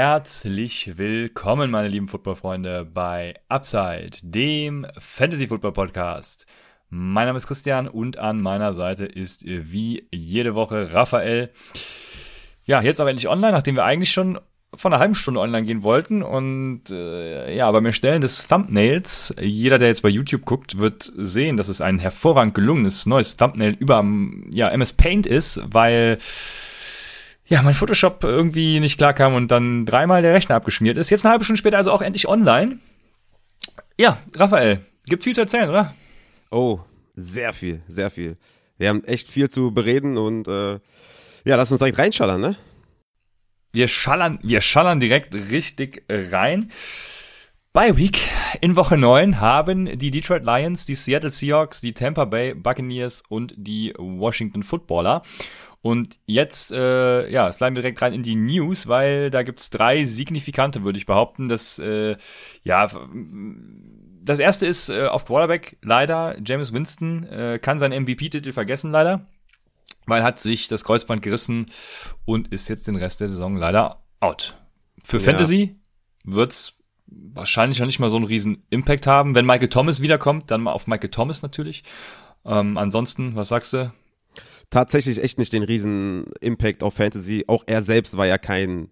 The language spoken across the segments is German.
Herzlich willkommen, meine lieben Footballfreunde, bei Upside, dem Fantasy Football Podcast. Mein Name ist Christian und an meiner Seite ist wie jede Woche Raphael. Ja, jetzt aber endlich online, nachdem wir eigentlich schon von einer halben Stunde online gehen wollten. Und äh, ja, beim Erstellen des Thumbnails, jeder, der jetzt bei YouTube guckt, wird sehen, dass es ein hervorragend gelungenes neues Thumbnail über ja, MS Paint ist, weil ja, mein Photoshop irgendwie nicht klar kam und dann dreimal der Rechner abgeschmiert ist. Jetzt eine halbe Stunde später also auch endlich online. Ja, Raphael, gibt viel zu erzählen, oder? Oh, sehr viel, sehr viel. Wir haben echt viel zu bereden und äh, ja, lass uns direkt reinschallern, ne? Wir schallern, wir schallern direkt richtig rein. Bei Week in Woche 9 haben die Detroit Lions, die Seattle Seahawks, die Tampa Bay Buccaneers und die Washington Footballer. Und jetzt, äh, ja, sliden wir direkt rein in die News, weil da gibt's drei signifikante, würde ich behaupten. Das, äh, ja, das erste ist äh, auf Quarterback leider. James Winston äh, kann seinen MVP-Titel vergessen, leider. Weil hat sich das Kreuzband gerissen und ist jetzt den Rest der Saison leider out. Für ja. Fantasy wird's wahrscheinlich noch nicht mal so einen riesen Impact haben. Wenn Michael Thomas wiederkommt, dann mal auf Michael Thomas natürlich. Ähm, ansonsten, was sagst du? Tatsächlich echt nicht den riesen Impact auf Fantasy. Auch er selbst war ja kein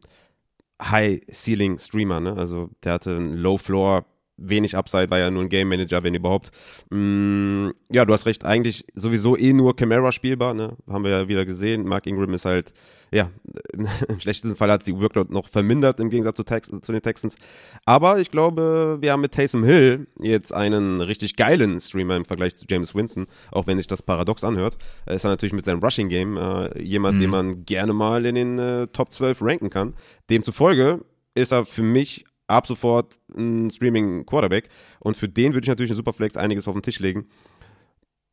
High-Ceiling-Streamer, ne? Also der hatte einen Low-Floor, wenig Upside, war ja nur ein Game Manager, wenn überhaupt. Mm, ja, du hast recht, eigentlich sowieso eh nur Camara spielbar, ne? Haben wir ja wieder gesehen. Mark Ingram ist halt ja, im schlechtesten Fall hat es die Workload noch vermindert im Gegensatz zu, Tex zu, den Texans. Aber ich glaube, wir haben mit Taysom Hill jetzt einen richtig geilen Streamer im Vergleich zu James Winston, auch wenn sich das paradox anhört. Er ist er natürlich mit seinem Rushing Game äh, jemand, mhm. den man gerne mal in den äh, Top 12 ranken kann. Demzufolge ist er für mich ab sofort ein Streaming Quarterback und für den würde ich natürlich in Superflex einiges auf den Tisch legen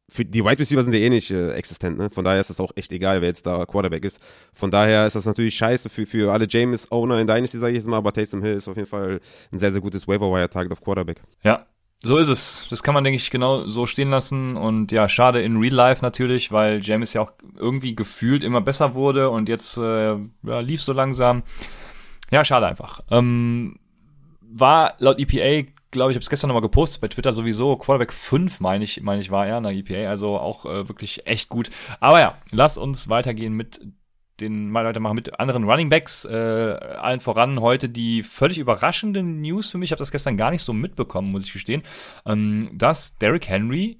für die Wide Receiver sind ja eh nicht äh, existent, ne? Von daher ist es auch echt egal, wer jetzt da Quarterback ist. Von daher ist das natürlich scheiße für, für alle James-Owner in Dynasty, sage ich jetzt mal, aber Taysom Hill ist auf jeden Fall ein sehr, sehr gutes Waiver-Wire-Target auf Quarterback. Ja, so ist es. Das kann man, denke ich, genau so stehen lassen. Und ja, schade in Real Life natürlich, weil James ja auch irgendwie gefühlt immer besser wurde und jetzt äh, ja, lief so langsam. Ja, schade einfach. Ähm, war laut EPA glaube ich, habe es gestern nochmal gepostet bei Twitter sowieso. Quarterback 5, meine ich, meine ich, war er in EPA, also auch äh, wirklich echt gut. Aber ja, lass uns weitergehen mit den mal weitermachen mit anderen Running Backs. Äh, allen voran heute die völlig überraschende News für mich. Ich habe das gestern gar nicht so mitbekommen, muss ich gestehen, ähm, dass Derrick Henry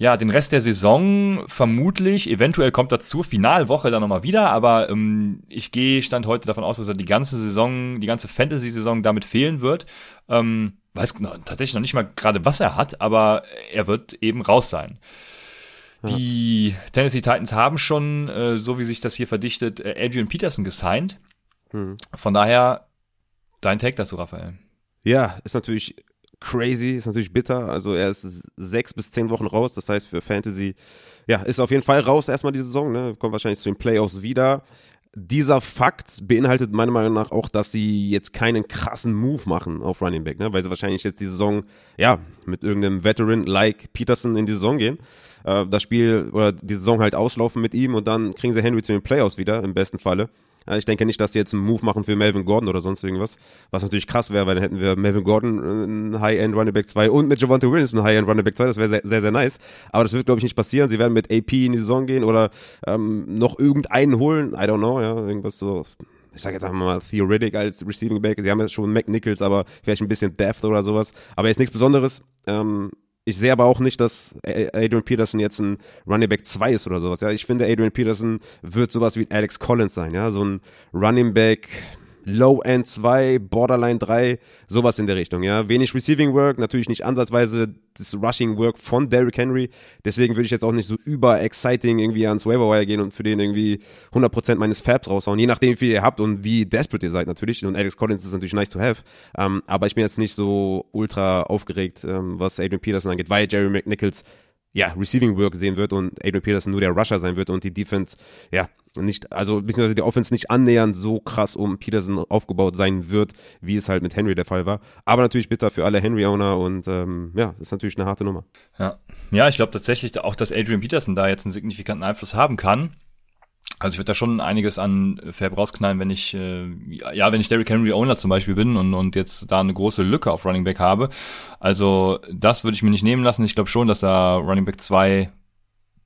ja, den Rest der Saison vermutlich, eventuell kommt dazu, Finalwoche dann nochmal wieder, aber ähm, ich gehe, stand heute davon aus, dass er die ganze Saison, die ganze Fantasy-Saison damit fehlen wird. Ähm, weiß noch, tatsächlich noch nicht mal gerade, was er hat, aber er wird eben raus sein. Ja. Die Tennessee Titans haben schon, äh, so wie sich das hier verdichtet, äh, Adrian Peterson gesigned. Mhm. Von daher, dein Take dazu, Raphael. Ja, ist natürlich crazy, ist natürlich bitter. Also er ist sechs bis zehn Wochen raus. Das heißt für Fantasy, ja, ist auf jeden Fall raus erstmal die Saison. Ne? Kommt wahrscheinlich zu den Playoffs wieder dieser Fakt beinhaltet meiner Meinung nach auch, dass sie jetzt keinen krassen Move machen auf Running Back, ne? weil sie wahrscheinlich jetzt die Saison, ja, mit irgendeinem Veteran like Peterson in die Saison gehen, äh, das Spiel oder die Saison halt auslaufen mit ihm und dann kriegen sie Henry zu den Playoffs wieder, im besten Falle. Ich denke nicht, dass sie jetzt einen Move machen für Melvin Gordon oder sonst irgendwas. Was natürlich krass wäre, weil dann hätten wir Melvin Gordon äh, einen High-End Running Back 2 und mit Javante Williams einen High-End Running Back 2. Das wäre sehr, sehr, sehr nice. Aber das wird, glaube ich, nicht passieren. Sie werden mit AP in die Saison gehen oder ähm, noch irgendeinen holen. I don't know, ja. Irgendwas so ich sage jetzt einfach mal Theoretic als Receiving Back. Sie haben ja schon McNichols, aber vielleicht ein bisschen Depth oder sowas. Aber er ist nichts Besonderes. Ähm, ich sehe aber auch nicht, dass Adrian Peterson jetzt ein Running Back 2 ist oder sowas. Ja, ich finde, Adrian Peterson wird sowas wie Alex Collins sein. Ja, so ein Running Back, Low-End 2, Borderline 3, sowas in der Richtung, ja. Wenig Receiving Work, natürlich nicht ansatzweise das Rushing Work von Derrick Henry. Deswegen würde ich jetzt auch nicht so über exciting irgendwie ans Waiver gehen und für den irgendwie 100% meines Fabs raushauen, je nachdem, wie viel ihr habt und wie desperate ihr seid natürlich. Und Alex Collins ist natürlich nice to have. Ähm, aber ich bin jetzt nicht so ultra aufgeregt, ähm, was Adrian Peterson angeht, weil Jerry McNichols ja, Receiving Work sehen wird und Adrian Peterson nur der Rusher sein wird und die Defense, ja, nicht, also beziehungsweise die Offense nicht annähernd so krass um Peterson aufgebaut sein wird, wie es halt mit Henry der Fall war. Aber natürlich bitter für alle Henry-Owner und ähm, ja, ist natürlich eine harte Nummer. Ja, ja ich glaube tatsächlich auch, dass Adrian Peterson da jetzt einen signifikanten Einfluss haben kann. Also ich würde da schon einiges an Fab rausknallen, wenn ich, äh, ja, wenn ich Derrick Henry Owner zum Beispiel bin und, und jetzt da eine große Lücke auf Running Back habe. Also das würde ich mir nicht nehmen lassen. Ich glaube schon, dass da Running Back 2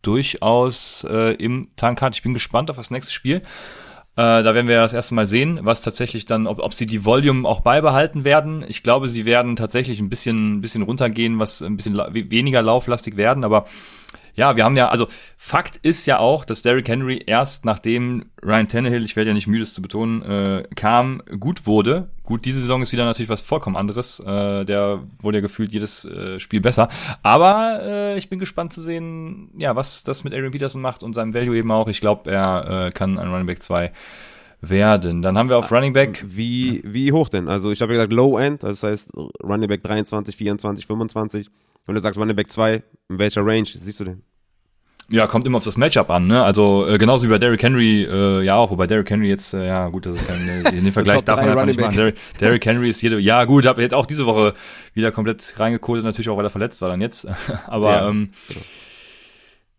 durchaus äh, im Tank hat. Ich bin gespannt auf das nächste Spiel. Äh, da werden wir das erste Mal sehen, was tatsächlich dann, ob, ob sie die Volume auch beibehalten werden. Ich glaube, sie werden tatsächlich ein bisschen, ein bisschen runtergehen, was ein bisschen la weniger lauflastig werden, aber ja, wir haben ja, also Fakt ist ja auch, dass Derrick Henry erst nachdem Ryan Tannehill, ich werde ja nicht müde es zu betonen, äh, kam, gut wurde. Gut, diese Saison ist wieder natürlich was vollkommen anderes. Äh, der wurde ja gefühlt jedes äh, Spiel besser. Aber äh, ich bin gespannt zu sehen, ja, was das mit Aaron Peterson macht und seinem Value eben auch. Ich glaube, er äh, kann ein Running Back 2 werden. Dann haben wir auf Running Back. Wie, wie hoch denn? Also ich habe ja gesagt Low End, das heißt Running Back 23, 24, 25. Und du sagst Running Back 2, in welcher Range siehst du den? Ja, kommt immer auf das Matchup an, ne? Also äh, genauso wie bei Derrick Henry, äh, ja auch, wobei Derrick Henry jetzt, äh, ja gut, das ist kein, äh, den Vergleich darf man einfach nicht machen. Derrick, Derrick Henry ist jede, ja gut, hab jetzt auch diese Woche wieder komplett reingekodet, natürlich auch, weil er verletzt war dann jetzt. Aber ja, ähm, genau.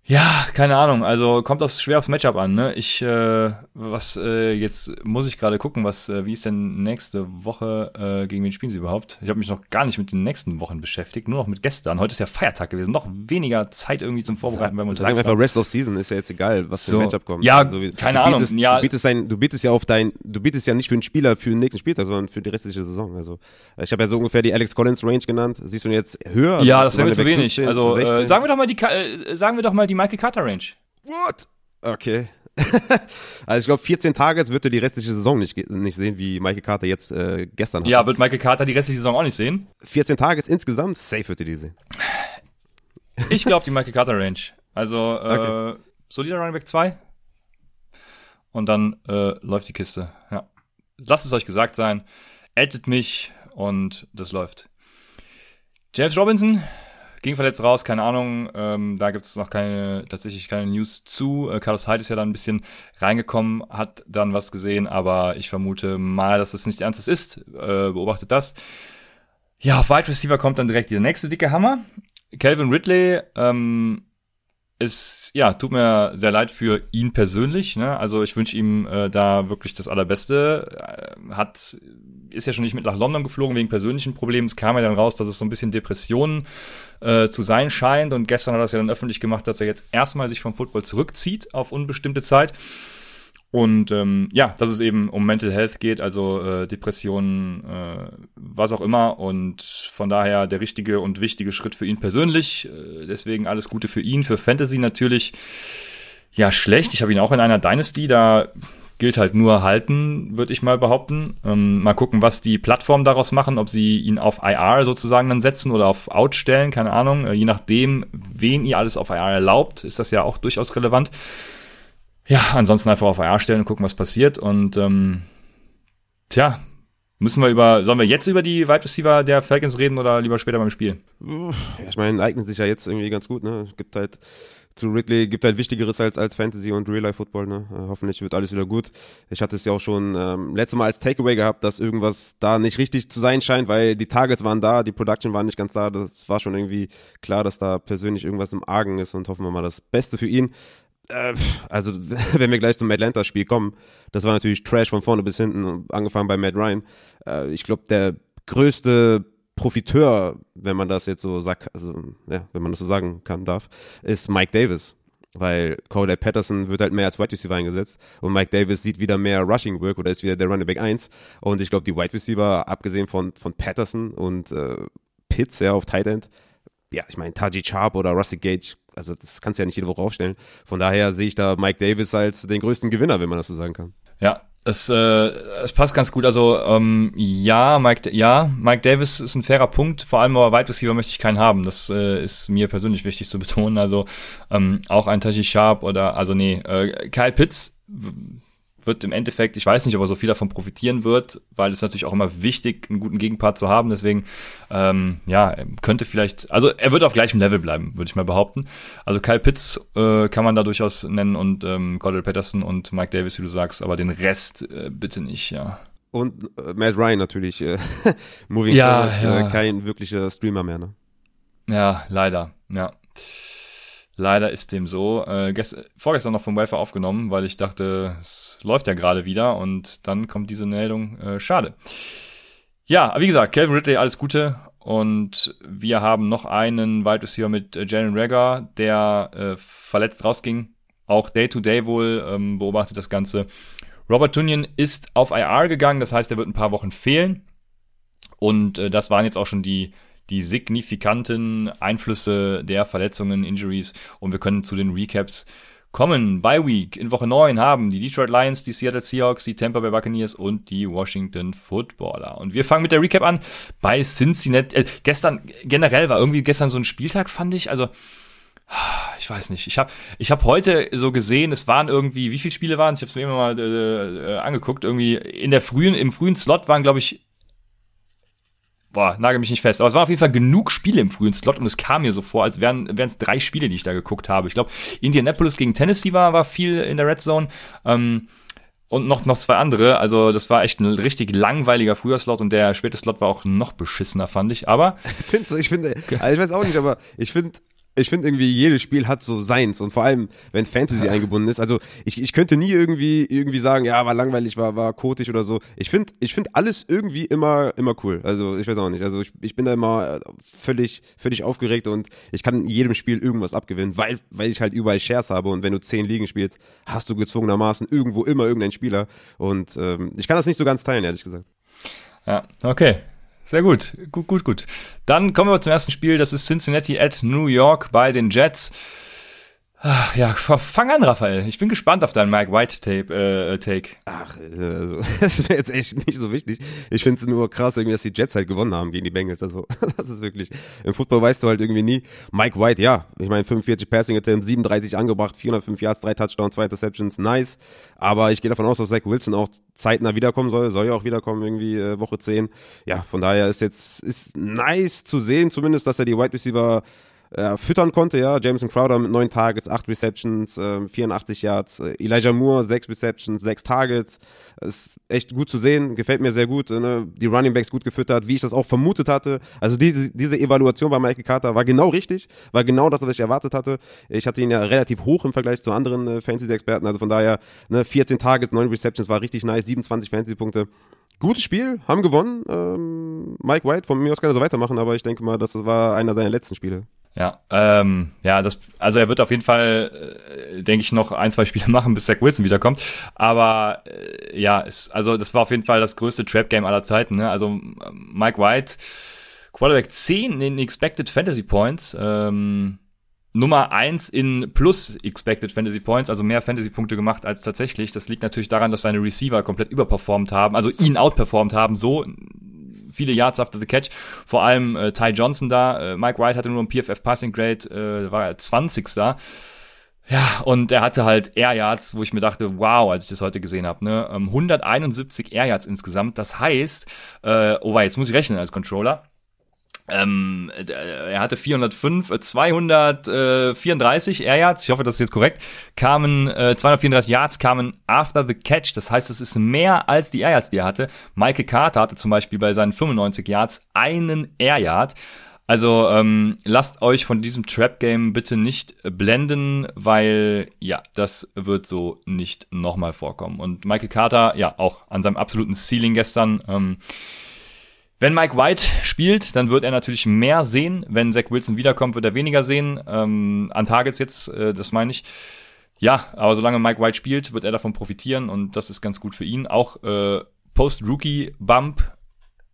Ja, keine Ahnung. Also kommt das schwer aufs Matchup an. Ne? Ich, äh, was äh, jetzt muss ich gerade gucken, was, äh, wie ist denn nächste Woche äh, gegen wen spielen sie überhaupt? Ich habe mich noch gar nicht mit den nächsten Wochen beschäftigt, nur noch mit gestern. Heute ist ja Feiertag gewesen, noch weniger Zeit irgendwie zum Vorbereiten. Sa sagen wir einfach Rest of Season ist ja jetzt egal, was so. für ein Matchup kommt. Ja, also, keine du bietest, Ahnung. Ja. Du bietest, dein, du bietest ja auf dein, du bietest ja nicht für einen Spieler für den nächsten Spieltag, sondern für die restliche Saison. Also ich habe ja so ungefähr die Alex Collins Range genannt. Siehst du jetzt höher? Ja, das wäre mir zu wenig. 15, also äh, sagen wir doch mal die, äh, sagen wir doch mal die Michael Carter Range. What? Okay. also ich glaube, 14 Targets wird er die restliche Saison nicht, nicht sehen, wie Michael Carter jetzt äh, gestern hat. Ja, wird Michael Carter die restliche Saison auch nicht sehen? 14 Targets insgesamt, safe wird er die sehen. Ich glaube die Michael Carter Range. Also äh, okay. solider Running Back 2 und dann äh, läuft die Kiste. Ja. Lasst es euch gesagt sein. Addet mich und das läuft. James Robinson, Ging verletzt raus, keine Ahnung. Ähm, da gibt es noch keine, tatsächlich keine News zu. Äh, Carlos Hyde ist ja dann ein bisschen reingekommen, hat dann was gesehen, aber ich vermute mal, dass das nicht ernstes ist. Äh, beobachtet das. Ja, auf Wide Receiver kommt dann direkt der nächste dicke Hammer. Calvin Ridley, ähm, ist, ja, tut mir sehr leid für ihn persönlich. Ne? Also ich wünsche ihm äh, da wirklich das Allerbeste. Äh, hat, ist ja schon nicht mit nach London geflogen wegen persönlichen Problemen. Es kam ja dann raus, dass es so ein bisschen Depressionen äh, zu sein scheint. Und gestern hat er es ja dann öffentlich gemacht, dass er jetzt erstmal sich vom Football zurückzieht auf unbestimmte Zeit. Und ähm, ja, dass es eben um Mental Health geht, also äh, Depressionen, äh, was auch immer. Und von daher der richtige und wichtige Schritt für ihn persönlich. Äh, deswegen alles Gute für ihn. Für Fantasy natürlich ja schlecht. Ich habe ihn auch in einer Dynasty, da gilt halt nur halten, würde ich mal behaupten. Ähm, mal gucken, was die Plattformen daraus machen, ob sie ihn auf IR sozusagen dann setzen oder auf Out stellen, keine Ahnung. Äh, je nachdem, wen ihr alles auf IR erlaubt, ist das ja auch durchaus relevant ja, ansonsten einfach auf AR stellen und gucken, was passiert. Und ähm, tja, müssen wir über, sollen wir jetzt über die Wide Receiver der Falcons reden oder lieber später beim Spiel? Ich meine, eignet sich ja jetzt irgendwie ganz gut, ne? Gibt halt zu Ridley gibt halt Wichtigeres als, als Fantasy und Real-Life-Football. Ne? Äh, hoffentlich wird alles wieder gut. Ich hatte es ja auch schon ähm, letztes Mal als Takeaway gehabt, dass irgendwas da nicht richtig zu sein scheint, weil die Targets waren da, die Production war nicht ganz da. Das war schon irgendwie klar, dass da persönlich irgendwas im Argen ist und hoffen wir mal das Beste für ihn. Äh, also, wenn wir gleich zum Atlanta-Spiel kommen, das war natürlich Trash von vorne bis hinten, angefangen bei Matt Ryan. Äh, ich glaube, der größte Profiteur, wenn man das jetzt so sagt, also, ja, wenn man das so sagen kann, darf, ist Mike Davis. Weil Cordell Patterson wird halt mehr als Wide Receiver eingesetzt und Mike Davis sieht wieder mehr Rushing Work oder ist wieder der Running Back 1. Und ich glaube, die Wide Receiver, abgesehen von, von Patterson und äh, Pitts, ja, auf Tight End, ja, ich meine, Taji Sharp oder Rusty Gage also das kannst du ja nicht jede Woche aufstellen. Von daher sehe ich da Mike Davis als den größten Gewinner, wenn man das so sagen kann. Ja, Es, äh, es passt ganz gut. Also ähm, ja, Mike, ja, Mike Davis ist ein fairer Punkt. Vor allem aber Wide Receiver möchte ich keinen haben. Das äh, ist mir persönlich wichtig zu betonen. Also ähm, auch ein Taji Sharp oder also nee, äh, Kyle Pitts wird im Endeffekt, ich weiß nicht, ob er so viel davon profitieren wird, weil es natürlich auch immer wichtig, einen guten Gegenpart zu haben. Deswegen, ähm, ja, könnte vielleicht, also er wird auf gleichem Level bleiben, würde ich mal behaupten. Also Kyle Pitts äh, kann man da durchaus nennen und ähm, Goddard Patterson und Mike Davis, wie du sagst, aber den Rest äh, bitte nicht, ja. Und äh, Matt Ryan natürlich, äh, moving ja, forward, ja. Äh, kein wirklicher Streamer mehr, ne? Ja, leider, ja. Leider ist dem so. Äh, gest vorgestern noch vom Welfare aufgenommen, weil ich dachte, es läuft ja gerade wieder und dann kommt diese Meldung. Äh, schade. Ja, wie gesagt, Calvin Ridley, alles Gute. Und wir haben noch einen Wide Receiver mit äh, Jalen Rager, der äh, verletzt rausging. Auch Day-to-Day -Day wohl ähm, beobachtet das Ganze. Robert Tunyon ist auf IR gegangen, das heißt, er wird ein paar Wochen fehlen. Und äh, das waren jetzt auch schon die die signifikanten Einflüsse der Verletzungen, Injuries und wir können zu den Recaps kommen. By Week in Woche 9 haben die Detroit Lions, die Seattle Seahawks, die Tampa Bay Buccaneers und die Washington Footballer. Und wir fangen mit der Recap an bei Cincinnati. Äh, gestern generell war irgendwie gestern so ein Spieltag, fand ich. Also ich weiß nicht. Ich habe ich hab heute so gesehen, es waren irgendwie, wie viele Spiele waren es? Ich habe es mir immer mal äh, äh, angeguckt. Irgendwie in der frühen, im frühen Slot waren, glaube ich, boah, nagel mich nicht fest, aber es waren auf jeden Fall genug Spiele im frühen Slot und es kam mir so vor, als wären es drei Spiele, die ich da geguckt habe. Ich glaube, Indianapolis gegen Tennessee war, war viel in der Red Zone. Ähm, und noch, noch zwei andere. Also, das war echt ein richtig langweiliger früher Slot und der späte Slot war auch noch beschissener, fand ich. Aber. Findest du, ich finde, also ich weiß auch nicht, aber ich finde, ich finde irgendwie, jedes Spiel hat so seins und vor allem, wenn Fantasy eingebunden ist. Also ich, ich könnte nie irgendwie irgendwie sagen, ja, war langweilig, war, war kotisch oder so. Ich finde ich finde alles irgendwie immer, immer cool. Also ich weiß auch nicht. Also ich, ich bin da immer völlig, völlig aufgeregt und ich kann in jedem Spiel irgendwas abgewinnen, weil, weil ich halt überall Shares habe und wenn du zehn Ligen spielst, hast du gezwungenermaßen irgendwo immer irgendeinen Spieler und ähm, ich kann das nicht so ganz teilen, ehrlich gesagt. Ja, okay. Sehr gut, gut, gut, gut. Dann kommen wir zum ersten Spiel. Das ist Cincinnati at New York bei den Jets. Ja, fang an, Raphael. Ich bin gespannt auf deinen Mike White Tape, äh, Take. Ach, also, das wäre jetzt echt nicht so wichtig. Ich finde es nur krass, irgendwie, dass die Jets halt gewonnen haben gegen die Bengals. Also, das ist wirklich, im Football weißt du halt irgendwie nie. Mike White, ja, ich meine, 45 Passing Attempts, 37 angebracht, 405 Yards, 3 Touchdowns, 2 Interceptions, nice. Aber ich gehe davon aus, dass Zach Wilson auch zeitnah wiederkommen soll, soll ja auch wiederkommen, irgendwie äh, Woche 10. Ja, von daher ist jetzt, ist nice zu sehen, zumindest, dass er die Wide Receiver äh, füttern konnte, ja. Jameson Crowder mit neun Targets, acht Receptions, äh, 84 Yards. Elijah Moore, sechs Receptions, sechs Targets. Ist echt gut zu sehen, gefällt mir sehr gut. Ne? Die Running Backs gut gefüttert, wie ich das auch vermutet hatte. Also diese, diese Evaluation bei Michael Carter war genau richtig, war genau das, was ich erwartet hatte. Ich hatte ihn ja relativ hoch im Vergleich zu anderen äh, Fantasy-Experten, also von daher ne, 14 Targets, 9 Receptions, war richtig nice, 27 Fantasy-Punkte. Gutes Spiel, haben gewonnen. Ähm, Mike White, von mir aus kann er so weitermachen, aber ich denke mal, das war einer seiner letzten Spiele. Ja, ähm, ja, das, also er wird auf jeden Fall, äh, denke ich, noch ein, zwei Spiele machen, bis Zach Wilson wiederkommt. Aber äh, ja, es, also das war auf jeden Fall das größte Trap-Game aller Zeiten. Ne? Also Mike White, Quarterback 10 in Expected Fantasy Points, ähm, Nummer 1 in plus Expected Fantasy Points, also mehr Fantasy-Punkte gemacht als tatsächlich. Das liegt natürlich daran, dass seine Receiver komplett überperformt haben, also ihn outperformt haben, so viele Yards after the catch. Vor allem äh, Ty Johnson da. Äh, Mike White hatte nur ein PFF Passing Grade, äh, war er 20. da. Ja, und er hatte halt Air Yards, wo ich mir dachte, wow, als ich das heute gesehen habe, ne? 171 Air Yards insgesamt. Das heißt, äh, oh, jetzt muss ich rechnen als Controller. Ähm, er hatte 405, 234 Air Yards, ich hoffe, das ist jetzt korrekt, kamen, äh, 234 Yards kamen after the catch, das heißt, das ist mehr als die Air Yards, die er hatte. Michael Carter hatte zum Beispiel bei seinen 95 Yards einen Air Yard. Also ähm, lasst euch von diesem Trap-Game bitte nicht blenden, weil ja, das wird so nicht nochmal vorkommen. Und Michael Carter, ja, auch an seinem absoluten Ceiling gestern, ähm, wenn Mike White spielt, dann wird er natürlich mehr sehen. Wenn Zach Wilson wiederkommt, wird er weniger sehen. Ähm, an Targets jetzt, äh, das meine ich. Ja, aber solange Mike White spielt, wird er davon profitieren und das ist ganz gut für ihn. Auch äh, Post-Rookie-Bump,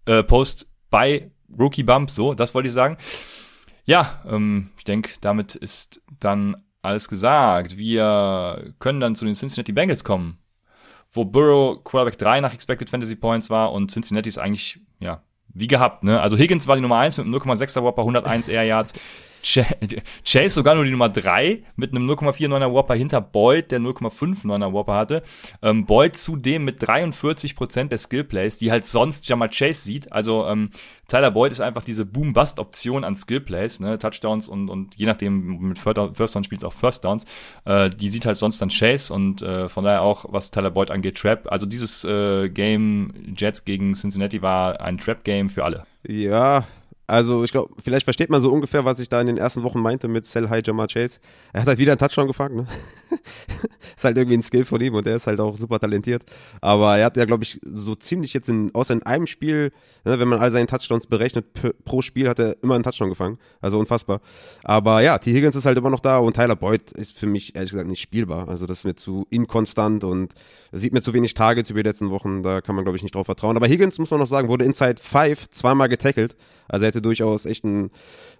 äh, Post bei Rookie-Bump, so, das wollte ich sagen. Ja, ähm, ich denke, damit ist dann alles gesagt. Wir können dann zu den Cincinnati Bengals kommen wo Burrow Quarterback 3 nach Expected Fantasy Points war und Cincinnati ist eigentlich, ja, wie gehabt, ne? Also Higgins war die Nummer 1 mit einem 0,6er Whopper, 101 Air Yards. Chase sogar nur die Nummer 3 mit einem 0,49er Whopper hinter Boyd, der 0,59er Whopper hatte. Ähm, Boyd zudem mit 43% der Skillplays, die halt sonst Jamal Chase sieht. Also ähm, Tyler Boyd ist einfach diese Boom-Bust-Option an Skillplays, ne? Touchdowns und, und je nachdem mit First Down spielt auch First Downs. Äh, die sieht halt sonst dann Chase und äh, von daher auch, was Tyler Boyd angeht, Trap. Also dieses äh, Game Jets gegen Cincinnati war ein Trap-Game für alle. Ja, also ich glaube, vielleicht versteht man so ungefähr, was ich da in den ersten Wochen meinte mit Sell High Jamal Chase. Er hat halt wieder einen Touchdown gefangen. Ne? ist halt irgendwie ein Skill von ihm und er ist halt auch super talentiert. Aber er hat ja, glaube ich, so ziemlich jetzt in, außer in einem Spiel, ne, wenn man all seine Touchdowns berechnet, pro Spiel hat er immer einen Touchdown gefangen. Also unfassbar. Aber ja, T. Higgins ist halt immer noch da und Tyler Boyd ist für mich ehrlich gesagt nicht spielbar. Also das ist mir zu inkonstant und sieht mir zu wenig Targets über die letzten Wochen. Da kann man, glaube ich, nicht drauf vertrauen. Aber Higgins, muss man noch sagen, wurde Inside 5 zweimal getackelt. Also er hätte durchaus echt einen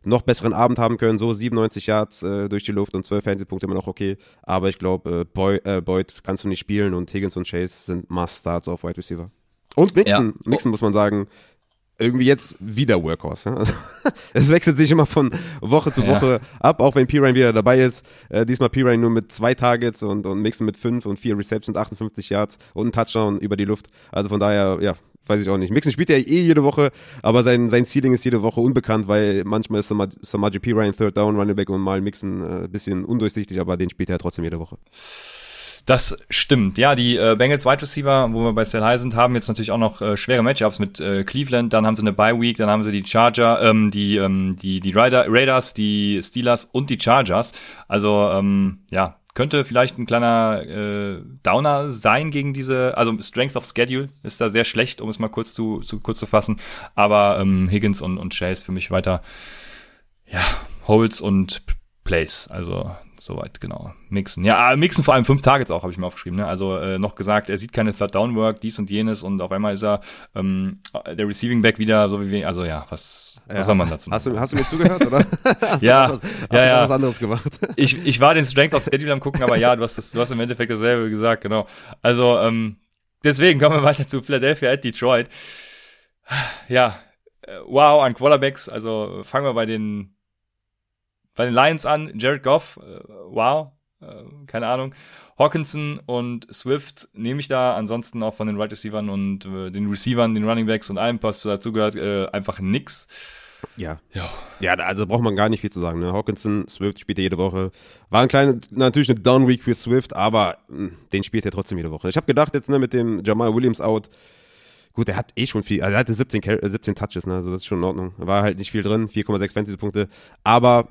noch besseren Abend haben können. So 97 Yards äh, durch die Luft und 12 Fernsehpunkte immer noch okay. Aber ich glaube, äh, Boy, äh, Boyd kannst du nicht spielen und Higgins und Chase sind Must-Starts auf Wide Receiver. Und Mixon, ja. Mixon oh. muss man sagen, irgendwie jetzt wieder Workhorse. Ja? Also, es wechselt sich immer von Woche zu Woche ja. ab, auch wenn Pirine wieder dabei ist. Äh, diesmal Pirine nur mit zwei Targets und, und Mixon mit fünf und vier Receptions, 58 Yards und ein Touchdown über die Luft. Also von daher, ja, weiß ich auch nicht. Mixon spielt ja eh jede Woche, aber sein, sein Ceiling ist jede Woche unbekannt, weil manchmal ist Samaji P. Ryan Third Down Running Back und mal Mixon ein äh, bisschen undurchsichtig, aber den spielt er trotzdem jede Woche. Das stimmt. Ja, die äh, Bengals Wide Receiver, wo wir bei Sell High sind, haben jetzt natürlich auch noch äh, schwere Matchups mit äh, Cleveland. Dann haben sie eine Bye Week, dann haben sie die Charger, ähm, die ähm, die die Raider, Raiders, die Steelers und die Chargers. Also ähm, ja, könnte vielleicht ein kleiner äh, Downer sein gegen diese, also Strength of Schedule ist da sehr schlecht, um es mal kurz zu, zu kurz zu fassen. Aber ähm, Higgins und, und Chase für mich weiter, ja, Holds und Plays. Also soweit, genau. Mixen. Ja, Mixen vor allem fünf Targets auch, habe ich mir aufgeschrieben. Ne? Also äh, noch gesagt, er sieht keine Third Down Work, dies und jenes und auf einmal ist er ähm, der Receiving Back wieder so wie wir. Also ja, was, ja. was soll man dazu hast du, hast du mir zugehört, oder? hast ja, du was, hast ja, ja. was anderes gemacht? ich, ich war den Strength of Schedule am gucken, aber ja, du hast, das, du hast im Endeffekt dasselbe gesagt, genau. Also ähm, deswegen kommen wir weiter zu Philadelphia at Detroit. Ja, äh, wow, an Quarterbacks. Also fangen wir bei den bei den Lions an, Jared Goff, äh, wow, äh, keine Ahnung. Hawkinson und Swift nehme ich da, ansonsten auch von den Right Receivern und äh, den Receivern, den Running Backs und allem, was dazugehört, äh, einfach nix. Ja. ja. Ja, also braucht man gar nicht viel zu sagen. Ne? Hawkinson, Swift spielt er jede Woche. War ein kleiner, natürlich eine Down Week für Swift, aber mh, hm, den spielt er trotzdem jede Woche. Ich habe gedacht jetzt ne, mit dem Jamal Williams out, gut, er hat eh schon viel, also er hatte 17, 17 Touches, ne? also das ist schon in Ordnung. War halt nicht viel drin, 4,6 Fantasy-Punkte, aber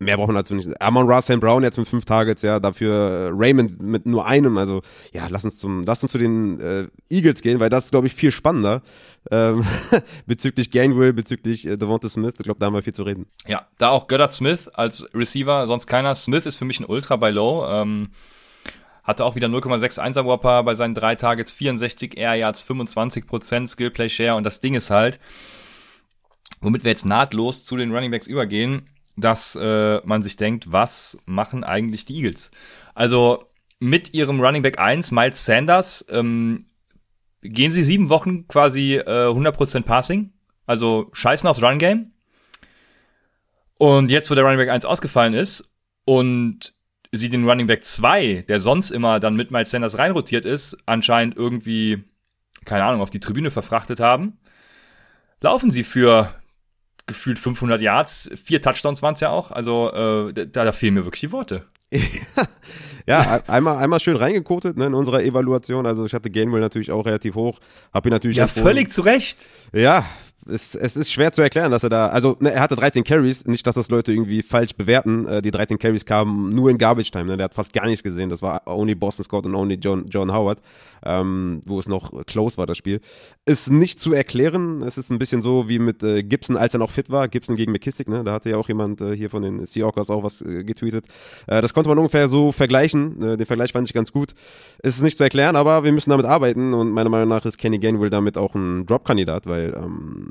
mehr brauchen wir dazu nicht. Amon Russell Brown jetzt mit fünf Targets, ja, dafür äh, Raymond mit nur einem. Also ja, lass uns zum, lass uns zu den äh, Eagles gehen, weil das ist, glaube ich, viel spannender ähm, bezüglich Gainwell, bezüglich äh, Devonta Smith. Ich glaube, da haben wir viel zu reden. Ja, da auch Goddard Smith als Receiver, sonst keiner. Smith ist für mich ein Ultra bei Low. Ähm, hatte auch wieder 0,61er Whopper bei seinen drei Targets, 64 Air Yards, 25% Skill Play Share und das Ding ist halt, womit wir jetzt nahtlos zu den Running Backs übergehen dass äh, man sich denkt, was machen eigentlich die Eagles? Also mit ihrem Running Back 1, Miles Sanders, ähm, gehen sie sieben Wochen quasi äh, 100% Passing, also scheißen aufs Run Game. Und jetzt, wo der Running Back 1 ausgefallen ist und sie den Running Back 2, der sonst immer dann mit Miles Sanders reinrotiert ist, anscheinend irgendwie, keine Ahnung, auf die Tribüne verfrachtet haben, laufen sie für gefühlt 500 Yards, vier Touchdowns waren es ja auch. Also äh, da, da fehlen mir wirklich die Worte. ja, einmal, einmal schön reingekotet ne, in unserer Evaluation. Also ich hatte Gainwell natürlich auch relativ hoch. Hab ihn natürlich ja völlig zu Recht. Ja, es, es ist schwer zu erklären, dass er da, also ne, er hatte 13 Carries, nicht, dass das Leute irgendwie falsch bewerten. Äh, die 13 Carries kamen nur in Garbage Time, ne? der hat fast gar nichts gesehen. Das war only Boston Scott und only John, John Howard, ähm, wo es noch close war, das Spiel. Ist nicht zu erklären. Es ist ein bisschen so wie mit äh, Gibson, als er noch fit war. Gibson gegen McKissick, ne? da hatte ja auch jemand äh, hier von den Seahawkers auch was äh, getweetet. Äh, das konnte man ungefähr so vergleichen. Äh, den Vergleich fand ich ganz gut. Ist nicht zu erklären, aber wir müssen damit arbeiten und meiner Meinung nach ist Kenny Gainwell damit auch ein Drop-Kandidat, weil ähm,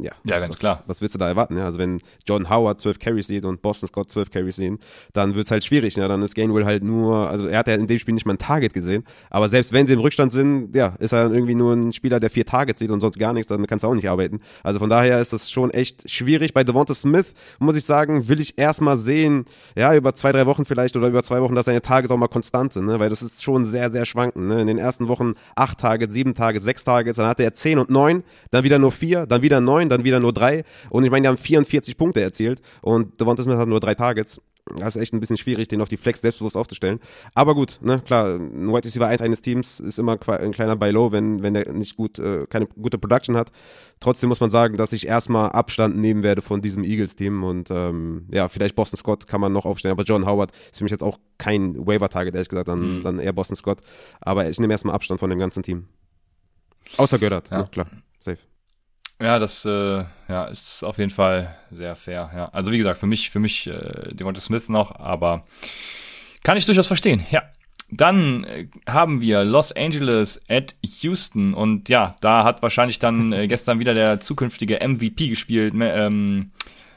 ja, Ja, was, ganz was, klar. Was willst du da erwarten? Ja? Also wenn John Howard 12 Carries sieht und Boston Scott 12 Carries sehen, dann wird's halt schwierig. Ja? Dann ist Gainwell halt nur, also er hat ja in dem Spiel nicht mal ein Target gesehen, aber selbst wenn sie im Rückstand sind, ja, ist er dann irgendwie nur ein Spieler, der vier Targets sieht und sonst gar nichts, damit kannst du auch nicht arbeiten. Also von daher ist das schon echt schwierig. Bei Devonta Smith muss ich sagen, will ich erstmal sehen, ja, über zwei, drei Wochen vielleicht oder über zwei Wochen, dass seine Targets auch mal konstant sind, ne? weil das ist schon sehr, sehr schwankend. Ne? In den ersten Wochen acht Targets, sieben Targets, sechs Targets, dann hatte er zehn und neun, dann wieder nur vier, dann wieder neun, dann wieder nur drei und ich meine, die haben 44 Punkte erzielt und Devonta Smith hat nur drei Targets. Das ist echt ein bisschen schwierig, den auf die Flex selbstbewusst aufzustellen. Aber gut, ne, klar, ein White Receiver 1 eines Teams ist immer ein kleiner Buy Low, wenn, wenn der nicht gut, äh, keine gute Production hat. Trotzdem muss man sagen, dass ich erstmal Abstand nehmen werde von diesem Eagles-Team und ähm, ja, vielleicht Boston Scott kann man noch aufstellen, aber John Howard ist für mich jetzt auch kein Waiver-Target, ehrlich gesagt, dann, Mhm. dann eher Boston Scott. Aber ich nehme erstmal Abstand von dem ganzen Team. Außer Göttert, Ja. ne, klar, safe. Ja, das äh, ja, ist auf jeden Fall sehr fair. Ja. Also wie gesagt, für mich, für mich äh, Devonta Smith noch, aber kann ich durchaus verstehen. Ja. Dann äh, haben wir Los Angeles at Houston und ja, da hat wahrscheinlich dann äh, gestern wieder der zukünftige MVP gespielt. Ähm,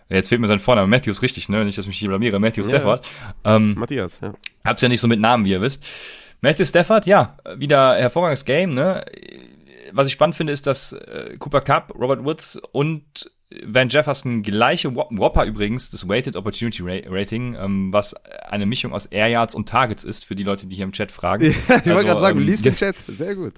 jetzt fehlt mir sein Vorname, Matthews, richtig, ne? Nicht, dass ich mich hier blamiere, Matthew Ja. Stafford. Ähm, Matthias, ja. Hab's ja nicht so mit Namen, wie ihr wisst. Matthew Stafford, ja, wieder hervorragendes Game, ne? Was ich spannend finde, ist, dass äh, Cooper Cup, Robert Woods und Van Jefferson gleiche Whop- Whopper übrigens, das Weighted Opportunity Ra Rating, ähm, was eine Mischung aus Air Yards und Targets ist, für die Leute, die hier im Chat fragen. ich wollte Also, gerade sagen, du ähm, liest den Chat, sehr gut.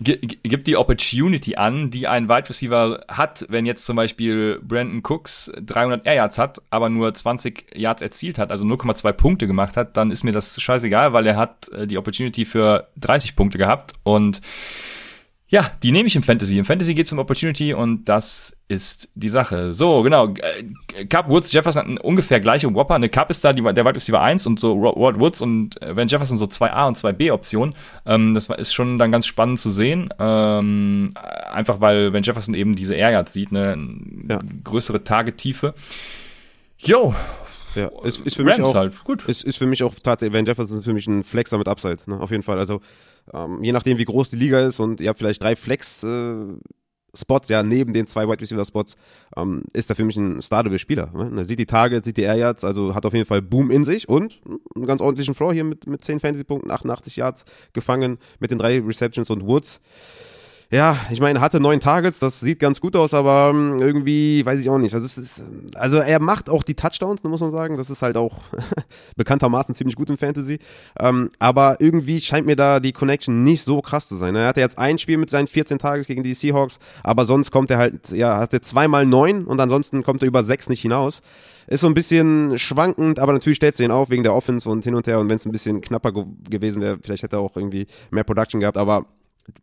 Gi- gi- gibt die Opportunity an, die ein Wide Receiver hat, wenn jetzt zum Beispiel Brandon Cooks 300 Air Yards hat, aber nur 20 Yards erzielt hat, also 0,2 Punkte gemacht hat, dann ist mir das scheißegal, weil er hat äh, die Opportunity für 30 Punkte gehabt und ja, die nehme ich im Fantasy. Im Fantasy geht es um Opportunity und das ist die Sache. So, genau. äh, Cup, Woods, Jefferson hatten ungefähr gleiche Whopper. Eine Cup ist da die, der Wide Receiver 1 und so Ro- Robert Woods und äh, Van Jefferson so 2A und 2B Optionen. Ähm, das ist schon dann ganz spannend zu sehen. Ähm, einfach weil Van Jefferson eben diese Air Yards sieht, eine Ja. größere Tagetiefe. Yo, Ja, ist, ist für mich Rams auch, halt. Gut. Ist, ist für mich auch tatsächlich, Van Jefferson ist für mich ein Flexer mit Upside, ne? auf jeden Fall. Also ähm, je nachdem, wie groß die Liga ist und ihr habt vielleicht drei Flex äh, Spots, ja, neben den zwei Wide Receiver Spots, ähm, ist er für mich ein startable Spieler. Ne? Er sieht die Targets, sieht die Air Yards, also hat auf jeden Fall Boom in sich und einen ganz ordentlichen Floor hier mit, mit 10 Fantasy-Punkten, 88 Yards gefangen mit den drei Receptions und Woods. Ja, ich meine, hatte neun Targets, das sieht ganz gut aus, aber ähm, irgendwie weiß ich auch nicht. Also, es ist, also er macht auch die Touchdowns, muss man sagen. Das ist halt auch bekanntermaßen ziemlich gut im Fantasy. Ähm, aber irgendwie scheint mir da die Connection nicht so krass zu sein. Er hatte jetzt ein Spiel mit seinen 14 Tages gegen die Seahawks, aber sonst kommt er halt, ja, hatte zweimal neun und ansonsten kommt er über sechs nicht hinaus. Ist so ein bisschen schwankend, aber natürlich stellst du ihn auf wegen der Offense und hin und her. Und wenn es ein bisschen knapper ge gewesen wäre, vielleicht hätte er auch irgendwie mehr Production gehabt. Aber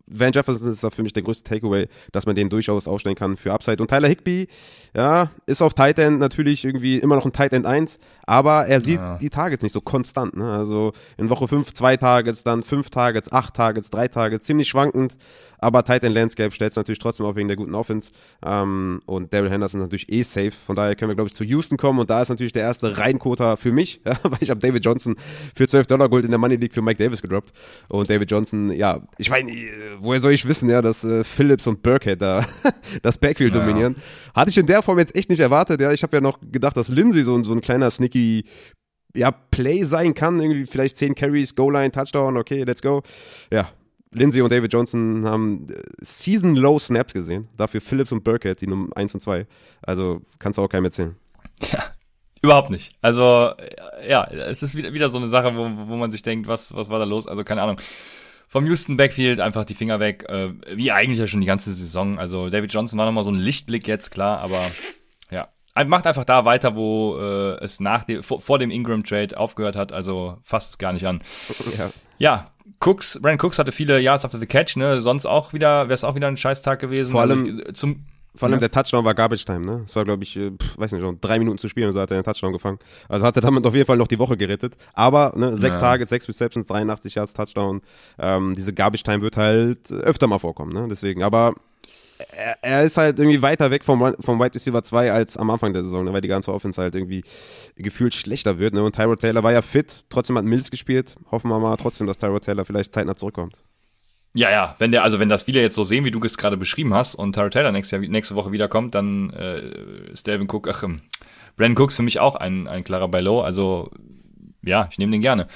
Van Jefferson ist da für mich der größte Takeaway, dass man den durchaus aufstellen kann für Upside. Und Tyler Higby, ja, ist auf Tight End natürlich irgendwie immer noch ein Tight End 1, aber er sieht Ja. die Targets nicht so konstant. Ne? Also in Woche 5 zwei Targets, dann fünf Targets, acht Targets, drei Targets, ziemlich schwankend. Aber Tight End Landscape stellt es natürlich trotzdem auf wegen der guten Offense. Ähm, und Daryl Henderson ist natürlich eh safe. Von daher können wir, glaube ich, zu Houston kommen. Und da ist natürlich der erste Reinquoter für mich, ja, weil ich habe David Johnson für 12 Dollar Gold in der Money League für Mike Davis gedroppt. Und David Johnson, ja, ich meine, äh, woher soll ich wissen, ja, dass äh, Phillips und Burkhead da das Backfield Ja. dominieren. Hatte ich in der Form jetzt echt nicht erwartet. Ja, ich habe ja noch gedacht, dass Lindsay so, ein- so ein kleiner sneaky ja, Play sein kann, irgendwie vielleicht 10 Carries, Goal-Line, Touchdown, okay, let's go. Ja, Lindsay und David Johnson haben äh, Season-Low Snaps gesehen, dafür Phillips und Burkhead, die Nummer 1 und 2. Also kannst du auch keinem erzählen. Überhaupt nicht. Also, ja, es ist wieder, wieder so eine Sache, wo, wo man sich denkt, was, was war da los? Also, keine Ahnung. Vom Houston Backfield einfach die Finger weg, äh, wie eigentlich ja schon die ganze Saison. Also, David Johnson war nochmal so ein Lichtblick jetzt, klar, aber ja. Macht einfach da weiter, wo äh, es nach dem, vor, vor dem Ingram-Trade aufgehört hat, also fasst es gar nicht an. Ja, Ja, Cooks, Brandon Cooks hatte viele Yards after the catch, ne? Sonst auch wieder, wäre es auch wieder ein Scheißtag gewesen. Vor allem- also, ich- zum vor allem Ja. der Touchdown war Garbage Time, ne? Es war, glaube ich, äh, pf, weiß nicht, schon drei Minuten zu spielen und so hat er den Touchdown gefangen. Also hat er damit auf jeden Fall noch die Woche gerettet. Aber, ne, sechs Ja. Targets, sechs Receptions, 83 Yards Touchdown. Ähm, diese Garbage Time wird halt öfter mal vorkommen, ne? Deswegen, aber er, er ist halt irgendwie weiter weg vom, vom Wide Receiver 2 als am Anfang der Saison, ne? weil die ganze Offense halt irgendwie gefühlt schlechter wird. Ne? Und Tyrod Taylor war ja fit, trotzdem hat Mills gespielt. Hoffen wir mal trotzdem, dass Tyrod Taylor vielleicht zeitnah zurückkommt. Ja, ja, wenn der, also wenn das viele jetzt so sehen, wie du es gerade beschrieben hast und Tara Taylor nächste, nächste Woche wiederkommt, dann äh, ist Delvin Cook, ach, ähm, Brandon Cooks für mich auch ein, ein klarer Buy. Also ja, ich nehme den gerne.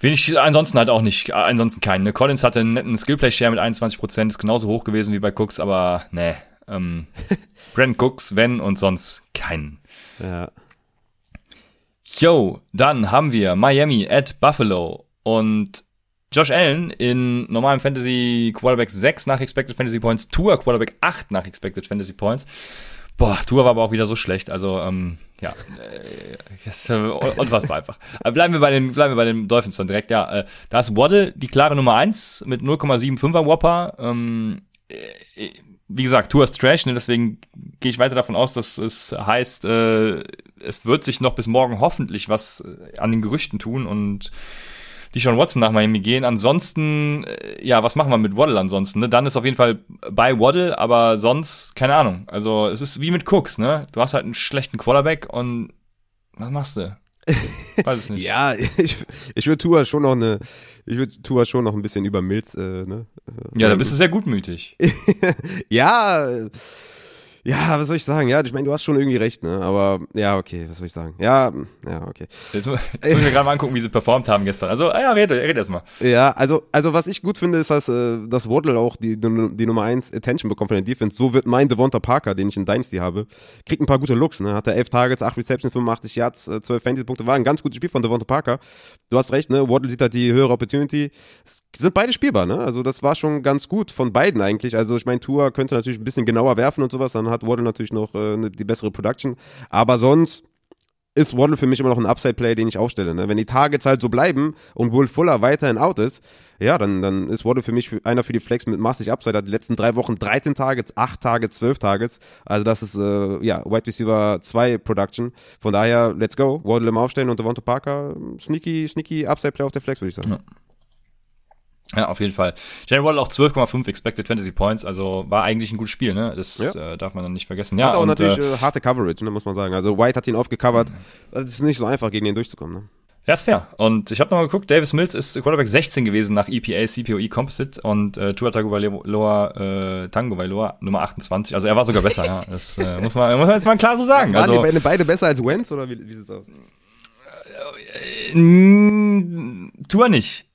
Wen ich ansonsten halt auch nicht, ansonsten keinen. Ne? Collins hatte einen netten Skillplay-Share mit 21%, ist genauso hoch gewesen wie bei Cooks, aber ne, ähm, Brent Cooks, wenn und sonst keinen. Ja. Yo, dann haben wir Miami at Buffalo und Josh Allen in normalem Fantasy Quarterback 6 nach Expected Fantasy Points, Tour Quarterback 8 nach Expected Fantasy Points. Boah, Tour war aber auch wieder so schlecht. Also, ähm, ja, äh, das, äh, unfassbar einfach. Bleiben wir bei den, bleiben wir bei den Dolphins dann direkt. Ja, äh, da ist Waddle die klare Nummer eins mit 0,75er Whopper. Ähm, äh, wie gesagt, Tour ist Trash, ne? deswegen gehe ich weiter davon aus, dass es heißt, äh, es wird sich noch bis morgen hoffentlich was äh, an den Gerüchten tun und die Sean Watson nach Miami gehen. Ansonsten, äh, ja, was machen wir mit Waddle ansonsten? Ne? Dann ist auf jeden Fall bei Waddle, aber sonst, keine Ahnung. Also es ist wie mit Cooks, ne? Du hast halt einen schlechten Quarterback und was machst du? Weiß es nicht. ja, ich, ich würde Tua schon noch eine, ich würde Tua schon noch ein bisschen über Milz, äh, ne? Ja, da bist du sehr gutmütig. ja, ja, was soll ich sagen? Ja, ich meine, du hast schon irgendwie recht, ne? Aber ja, okay, was soll ich sagen? Ja, ja, okay. Jetzt, müssen wir gerade mal angucken, wie sie performt haben gestern. Also, ja, red, red erst mal. Ja, also, also was ich gut finde, ist, dass, äh, dass Waddle auch die, die, die Nummer 1 Attention bekommt von der Defense. So wird mein Devonta Parker, den ich in Dynasty habe, kriegt ein paar gute Looks, ne? Hat er 11 Targets, 8 Receptions, 85 Yards, 12 äh, Fantasy-Punkte. War ein ganz gutes Spiel von Devonta Parker. Du hast recht, ne? Waddle sieht halt die höhere Opportunity. Es sind beide spielbar, ne? Also, das war schon ganz gut von beiden eigentlich. Also, ich meine, Tour könnte natürlich ein bisschen genauer werfen und sowas. Dann hat Waddle natürlich noch äh, die bessere Production. Aber sonst ist Waddle für mich immer noch ein Upside-Play, den ich aufstelle. Ne? Wenn die Targets halt so bleiben und Will Fuller weiterhin out ist, ja, dann, dann ist Waddle für mich einer für die Flex mit massig Upside. Hat die letzten drei Wochen 13 Targets, 8 Targets, 12 Targets. Also das ist, äh, ja, Wide Receiver 2 Production. Von daher, let's go. Waddle im Aufstellen und Devonta Parker, sneaky, sneaky Upside-Play auf der Flex, würde ich sagen. Ja. Ja, auf jeden Fall. Jalen Waddle auch 12,5 Expected Fantasy Points, also war eigentlich ein gutes Spiel, ne? Das ja. äh, darf man dann nicht vergessen. Ja, hat auch und, natürlich äh, harte Coverage, ne, muss man sagen. Also White hat ihn aufgecovert. Es ist nicht so einfach, gegen ihn durchzukommen, ne? Ja, ist fair. Und ich habe noch mal geguckt, Davis Mills ist Quarterback 16 gewesen nach EPA, CPOE Composite und äh, Tua Tagovailoa, äh, Tango Vailoa Nummer 28. Also er war sogar besser, ja. Das äh, muss, man, muss man jetzt mal klar so sagen. Waren also, die beide besser als Wentz oder wie, wie sieht's aus? Äh, äh, Tour nicht.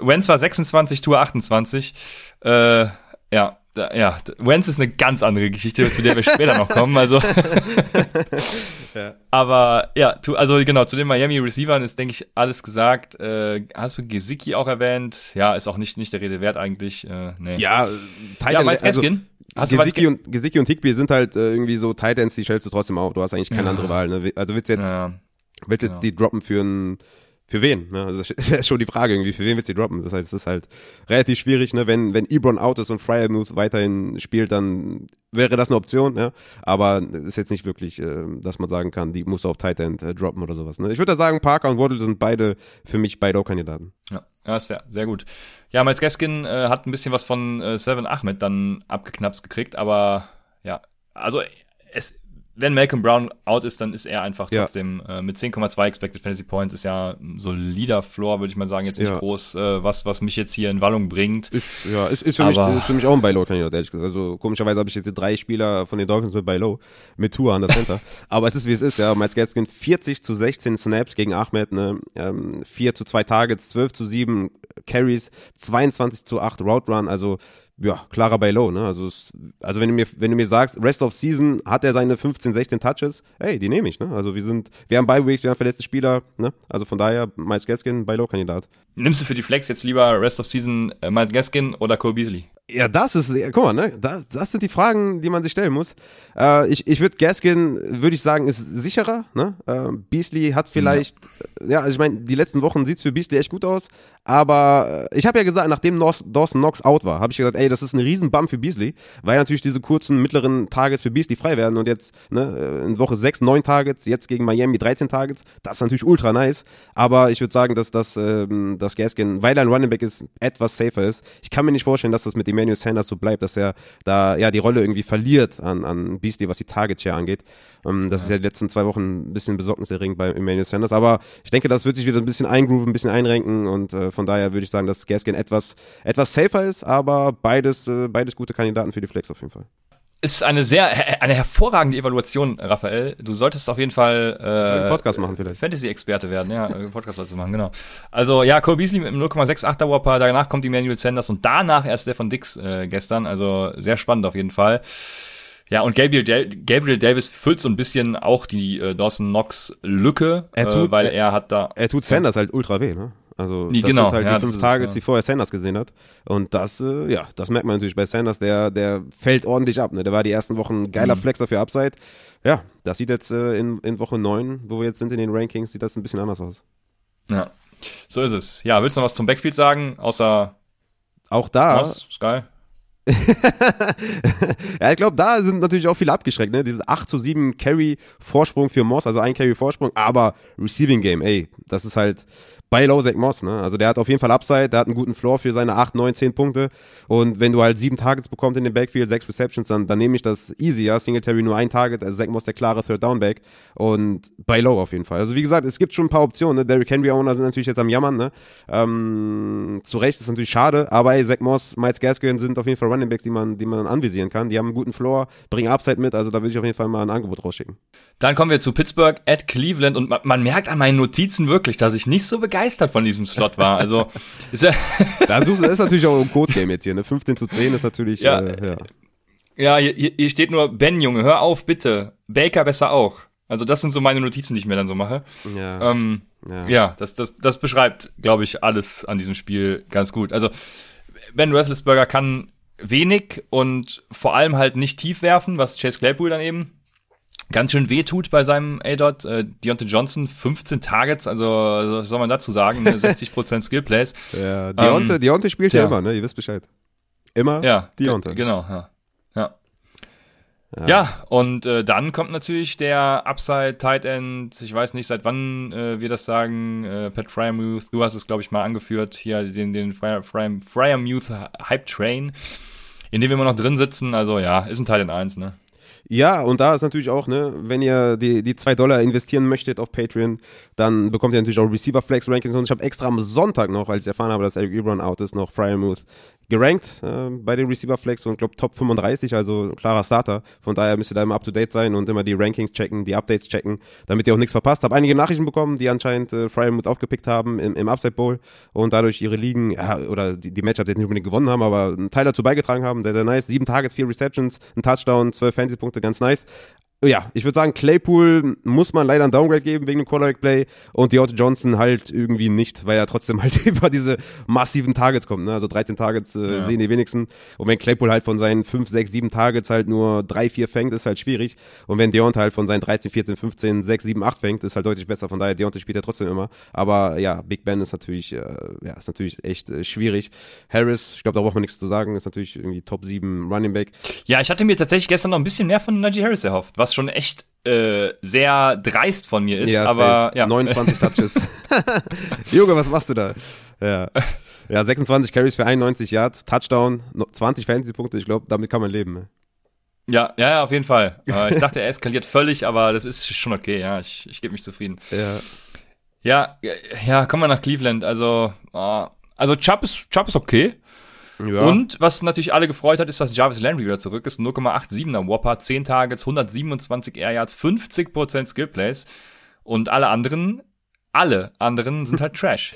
Wentz war 26, Tour 28. Äh, ja, ja, Wentz ist eine ganz andere Geschichte, zu der wir später noch kommen. Also, ja. aber ja, also genau zu den Miami Receivern ist denke ich alles gesagt. Äh, hast du Gesicki auch erwähnt? Ja, ist auch nicht nicht der Rede wert eigentlich. Äh, nee. Ja, Titan, ja, Miles also, Gaskin. Hast Gesicki, und, Gesicki und Higby sind halt äh, irgendwie so Titans, die stellst du trotzdem auf. Du hast eigentlich keine ja. andere Wahl. Ne? Also willst du jetzt, willst jetzt die droppen für ein für wen? Ne? Also das ist schon die Frage irgendwie, für wen wird sie droppen? Das heißt, es ist halt relativ schwierig, ne? Wenn, wenn Ebron out ist und Fryermuth weiterhin spielt, dann wäre das eine Option, ja. Aber ist jetzt nicht wirklich, äh, dass man sagen kann, die muss auf Tight End äh, droppen oder sowas. Ne? Ich würde sagen, Parker und Waddle sind beide für mich beide auch Kandidaten. Ja, ja das wäre sehr gut. Ja, Miles Gaskin äh, hat ein bisschen was von äh, Seven Ahmed dann abgeknapst gekriegt, aber ja, also es wenn Malcolm Brown out ist, dann ist er einfach trotzdem ja. äh, mit 10,2 Expected Fantasy Points ist ja ein solider Floor, würde ich mal sagen, jetzt nicht ja. groß, äh, was was mich jetzt hier in Wallung bringt. Ist, ja, ist, ist, für mich, ist für mich auch ein Buy-Low-Kandidat, ehrlich gesagt. Also komischerweise habe ich jetzt drei Spieler von den Dolphins mit Buy-Low, mit Tour an der Center. Aber es ist wie es ist, ja. Miles Gaskin 40 zu 16 Snaps gegen Ahmed, ne? Ähm, 4 zu 2 Targets, 12 zu 7 Carries, 22 zu 8 Route Run, also ja, klarer bei Low, ne? Also, es, also wenn du mir, wenn du mir sagst, Rest of Season hat er seine 15, 16 Touches, ey, die nehme ich, ne? Also wir sind, wir haben Bye Weeks, wir haben verletzte Spieler, ne? Also von daher, Miles Gaskin, bei Low Kandidat. Nimmst du für die Flex jetzt lieber Rest of Season äh, Miles Gaskin oder Cole Beasley? Ja, das ist, guck mal, ne? Das, das sind die Fragen, die man sich stellen muss. Äh, ich ich würde Gaskin, würde ich sagen, ist sicherer. Ne? Äh, Beasley hat vielleicht, ja, ja also ich meine, die letzten Wochen sieht's für Beasley echt gut aus. Aber äh, ich habe ja gesagt, nachdem Dawson Knox out war, habe ich gesagt, ey, das ist ein Riesenbump für Beasley, weil natürlich diese kurzen, mittleren Targets für Beasley frei werden. Und jetzt ne, in Woche 6, 9 Targets, jetzt gegen Miami 13 Targets. Das ist natürlich ultra nice. Aber ich würde sagen, dass, ähm, dass Gaskin, weil er ein Running Back ist, etwas safer ist. Ich kann mir nicht vorstellen, dass das mit dem Emmanuel Sanders so bleibt, dass er da ja die Rolle irgendwie verliert an, an Beastie, was die Target Share angeht. Um, ähm, das ja. ist ja die letzten zwei Wochen ein bisschen besorgniserregend bei Emmanuel Sanders, aber ich denke, das wird sich wieder ein bisschen eingrooven, ein bisschen einrenken und äh, Von daher würde ich sagen, dass Gaskin etwas, etwas safer ist, aber beides, äh, beides gute Kandidaten für die Flex auf jeden Fall ist eine sehr, eine hervorragende Evaluation, Raphael. Du solltest auf jeden Fall äh, Podcast machen vielleicht. Fantasy-Experte werden, ja, Podcast solltest du machen, genau. Also ja, Cole Beasley mit einem 0,68er Whopper, danach kommt Emmanuel Sanders und danach erst der von Dix äh, gestern. Also sehr spannend auf jeden Fall. Ja, und Gabriel, Gabriel Davis füllt so ein bisschen auch die äh, Dawson Knox Lücke, er tut, äh, weil er, er, hat da. Er tut Sanders ja. halt ultra weh, ne? Also das genau, sind halt ja, die fünf Tage, die vorher Sanders gesehen hat. Und das, äh, ja, das merkt man natürlich bei Sanders, der, der fällt ordentlich ab. Ne? Der war die ersten Wochen geiler mhm. Flexer für Upside. Ja, das sieht jetzt äh, in, in Woche 9, wo wir jetzt sind in den Rankings, sieht das ein bisschen anders aus. Ja, so ist es. Ja, willst du noch was zum Backfield sagen, außer auch da. Moss, ist geil. ja, ich glaube, da sind natürlich auch viele abgeschreckt, ne? Dieses 8 zu 7 Carry-Vorsprung für Moss, also ein Carry-Vorsprung, aber Receiving Game, ey, das ist halt, bei Losek Moss. Ne? Also der hat auf jeden Fall Upside, der hat einen guten Floor für seine 8, 9, 10 Punkte. Und wenn du halt sieben Targets bekommst in dem Backfield, sechs Receptions, dann, dann nehme ich das easy. Ja? Singletary nur ein Target, also Zach Moss der klare Third Down Back. Und bei Low auf jeden Fall. Also wie gesagt, es gibt schon ein paar Optionen. Ne? Derrick Henry Owner sind natürlich jetzt am Jammern. Ne? Ähm, zu Recht ist natürlich schade, aber ey, Zach Moss, Miles Gaskin sind auf jeden Fall Running Backs, die man, die man anvisieren kann. Die haben einen guten Floor, bringen Upside mit. Also da würde ich auf jeden Fall mal ein Angebot rausschicken. Dann kommen wir zu Pittsburgh at Cleveland und man, man merkt an meinen Notizen wirklich, dass ich nicht so begeistert von diesem Slot war. Also ist ja das ist natürlich auch ein Code-Game jetzt hier. Ne? 15 zu 10 ist natürlich. Ja, äh, ja. ja hier, hier steht nur Ben Junge, hör auf bitte. Baker besser auch. Also das sind so meine Notizen, die ich mir dann so mache. Ja, ähm, ja. ja das, das, das beschreibt, glaube ich, alles an diesem Spiel ganz gut. Also Ben Roethlisberger kann wenig und vor allem halt nicht tief werfen, was Chase Claypool dann eben ganz schön wehtut bei seinem A-Dot. Äh, Deontay Johnson, 15 Targets, also was soll man dazu sagen? 60% Skillplays. Ja, Deontay, ähm, Deontay spielt ja immer, ne? Ihr wisst Bescheid. Immer ja, Deontay. Genau, ja. Ja, ja. ja und äh, dann kommt natürlich der Upside Tight End. Ich weiß nicht, seit wann äh, wir das sagen. Äh, Pat Fryermuth, du hast es, glaube ich, mal angeführt. Hier den, den Fryermuth Hype Train, in dem wir immer noch drin sitzen. Also ja, ist ein Tight End 1, ne? Ja, und da ist natürlich auch, ne, wenn ihr die, die zwei Dollar investieren möchtet auf Patreon, dann bekommt ihr natürlich auch Receiver Flex Rankings. Und ich habe extra am Sonntag noch, als ich erfahren habe, dass Eric Ebron out ist, noch Fryermuth gerankt äh, bei den Receiver Flex und glaube Top 35, also klarer Starter. Von daher müsst ihr da immer up to date sein und immer die Rankings checken, die Updates checken, damit ihr auch nichts verpasst. Habe einige Nachrichten bekommen, die anscheinend äh, Fryermuth aufgepickt haben im, im Upside Bowl und dadurch ihre Ligen ja, oder die, die Matchups jetzt nicht unbedingt gewonnen haben, aber einen Teil dazu beigetragen haben. Sehr, sehr nice. Sieben Targets, vier Receptions, ein Touchdown, zwölf Fantasy-Punkte, ganz nice ja, ich würde sagen, Claypool muss man leider ein Downgrade geben wegen dem Quarterback-Play und Deontay Johnson halt irgendwie nicht, weil er trotzdem halt über diese massiven Targets kommt. Ne? Also 13 Targets äh, ja. sehen die wenigsten. Und wenn Claypool halt von seinen 5, 6, 7 Targets halt nur 3, 4 fängt, ist halt schwierig. Und wenn Deontay halt von seinen 13, 14, 15, 6, 7, 8 fängt, ist halt deutlich besser. Von daher, Deontay spielt ja trotzdem immer. Aber ja, Big Ben ist natürlich, äh, ja, ist natürlich echt äh, schwierig. Harris, ich glaube, da braucht man nichts zu sagen, ist natürlich irgendwie Top 7 Running Back. Ja, ich hatte mir tatsächlich gestern noch ein bisschen mehr von Najee Harris erhofft, was schon echt äh, sehr dreist von mir ist, ja, aber ja. 29 Touches. Junge, was machst du da? Ja. Ja, 26 Carries für 91 Yards, Touchdown, 20 Fantasy-Punkte, ich glaube, damit kann man leben. Ne? Ja, ja, ja, auf jeden Fall. Äh, ich dachte, er eskaliert völlig, aber das ist schon okay, ja, ich, ich gebe mich zufrieden. Ja. Ja, ja, kommen wir nach Cleveland. Also, uh, also Chubb ist, Chubb ist okay. Ja. Und was natürlich alle gefreut hat, ist, dass Jarvis Landry wieder zurück ist. 0,87er Whopper, 10 Targets, 127 Air Yards, 50% Skill Plays. Und alle anderen, alle anderen sind halt Trash.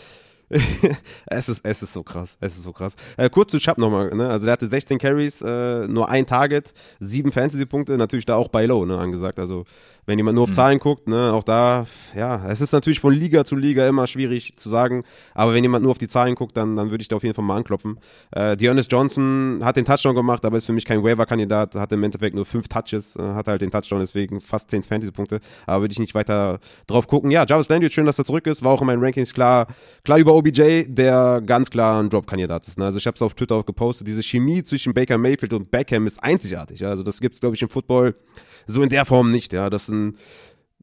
es, ist, es ist so krass. Es ist so krass. Äh, kurz zu Chubb nochmal. Ne? Also der hatte 16 Carries, äh, nur ein Target, sieben Fantasy-Punkte, natürlich da auch bei Low ne, angesagt. Also wenn jemand nur auf mhm. Zahlen guckt, ne, auch da, ja, es ist natürlich von Liga zu Liga immer schwierig zu sagen, aber wenn jemand nur auf die Zahlen guckt, dann, dann würde ich da auf jeden Fall mal anklopfen. Äh, Dearness Johnson hat den Touchdown gemacht, aber ist für mich kein Waiver-Kandidat, hat im Endeffekt nur fünf Touches, äh, hat halt den Touchdown, deswegen fast zehn Fantasy-Punkte, aber würde ich nicht weiter drauf gucken. Ja, Jarvis Landry, schön, dass er zurück ist, war auch in meinen Rankings klar, klar über OBJ, der ganz klar ein Drop-Kandidat ist. Ne? Also ich habe es auf Twitter auch gepostet, diese Chemie zwischen Baker Mayfield und Beckham ist einzigartig. Ja? Also das gibt es, glaube ich, im Football so in der Form nicht, ja. Das sind,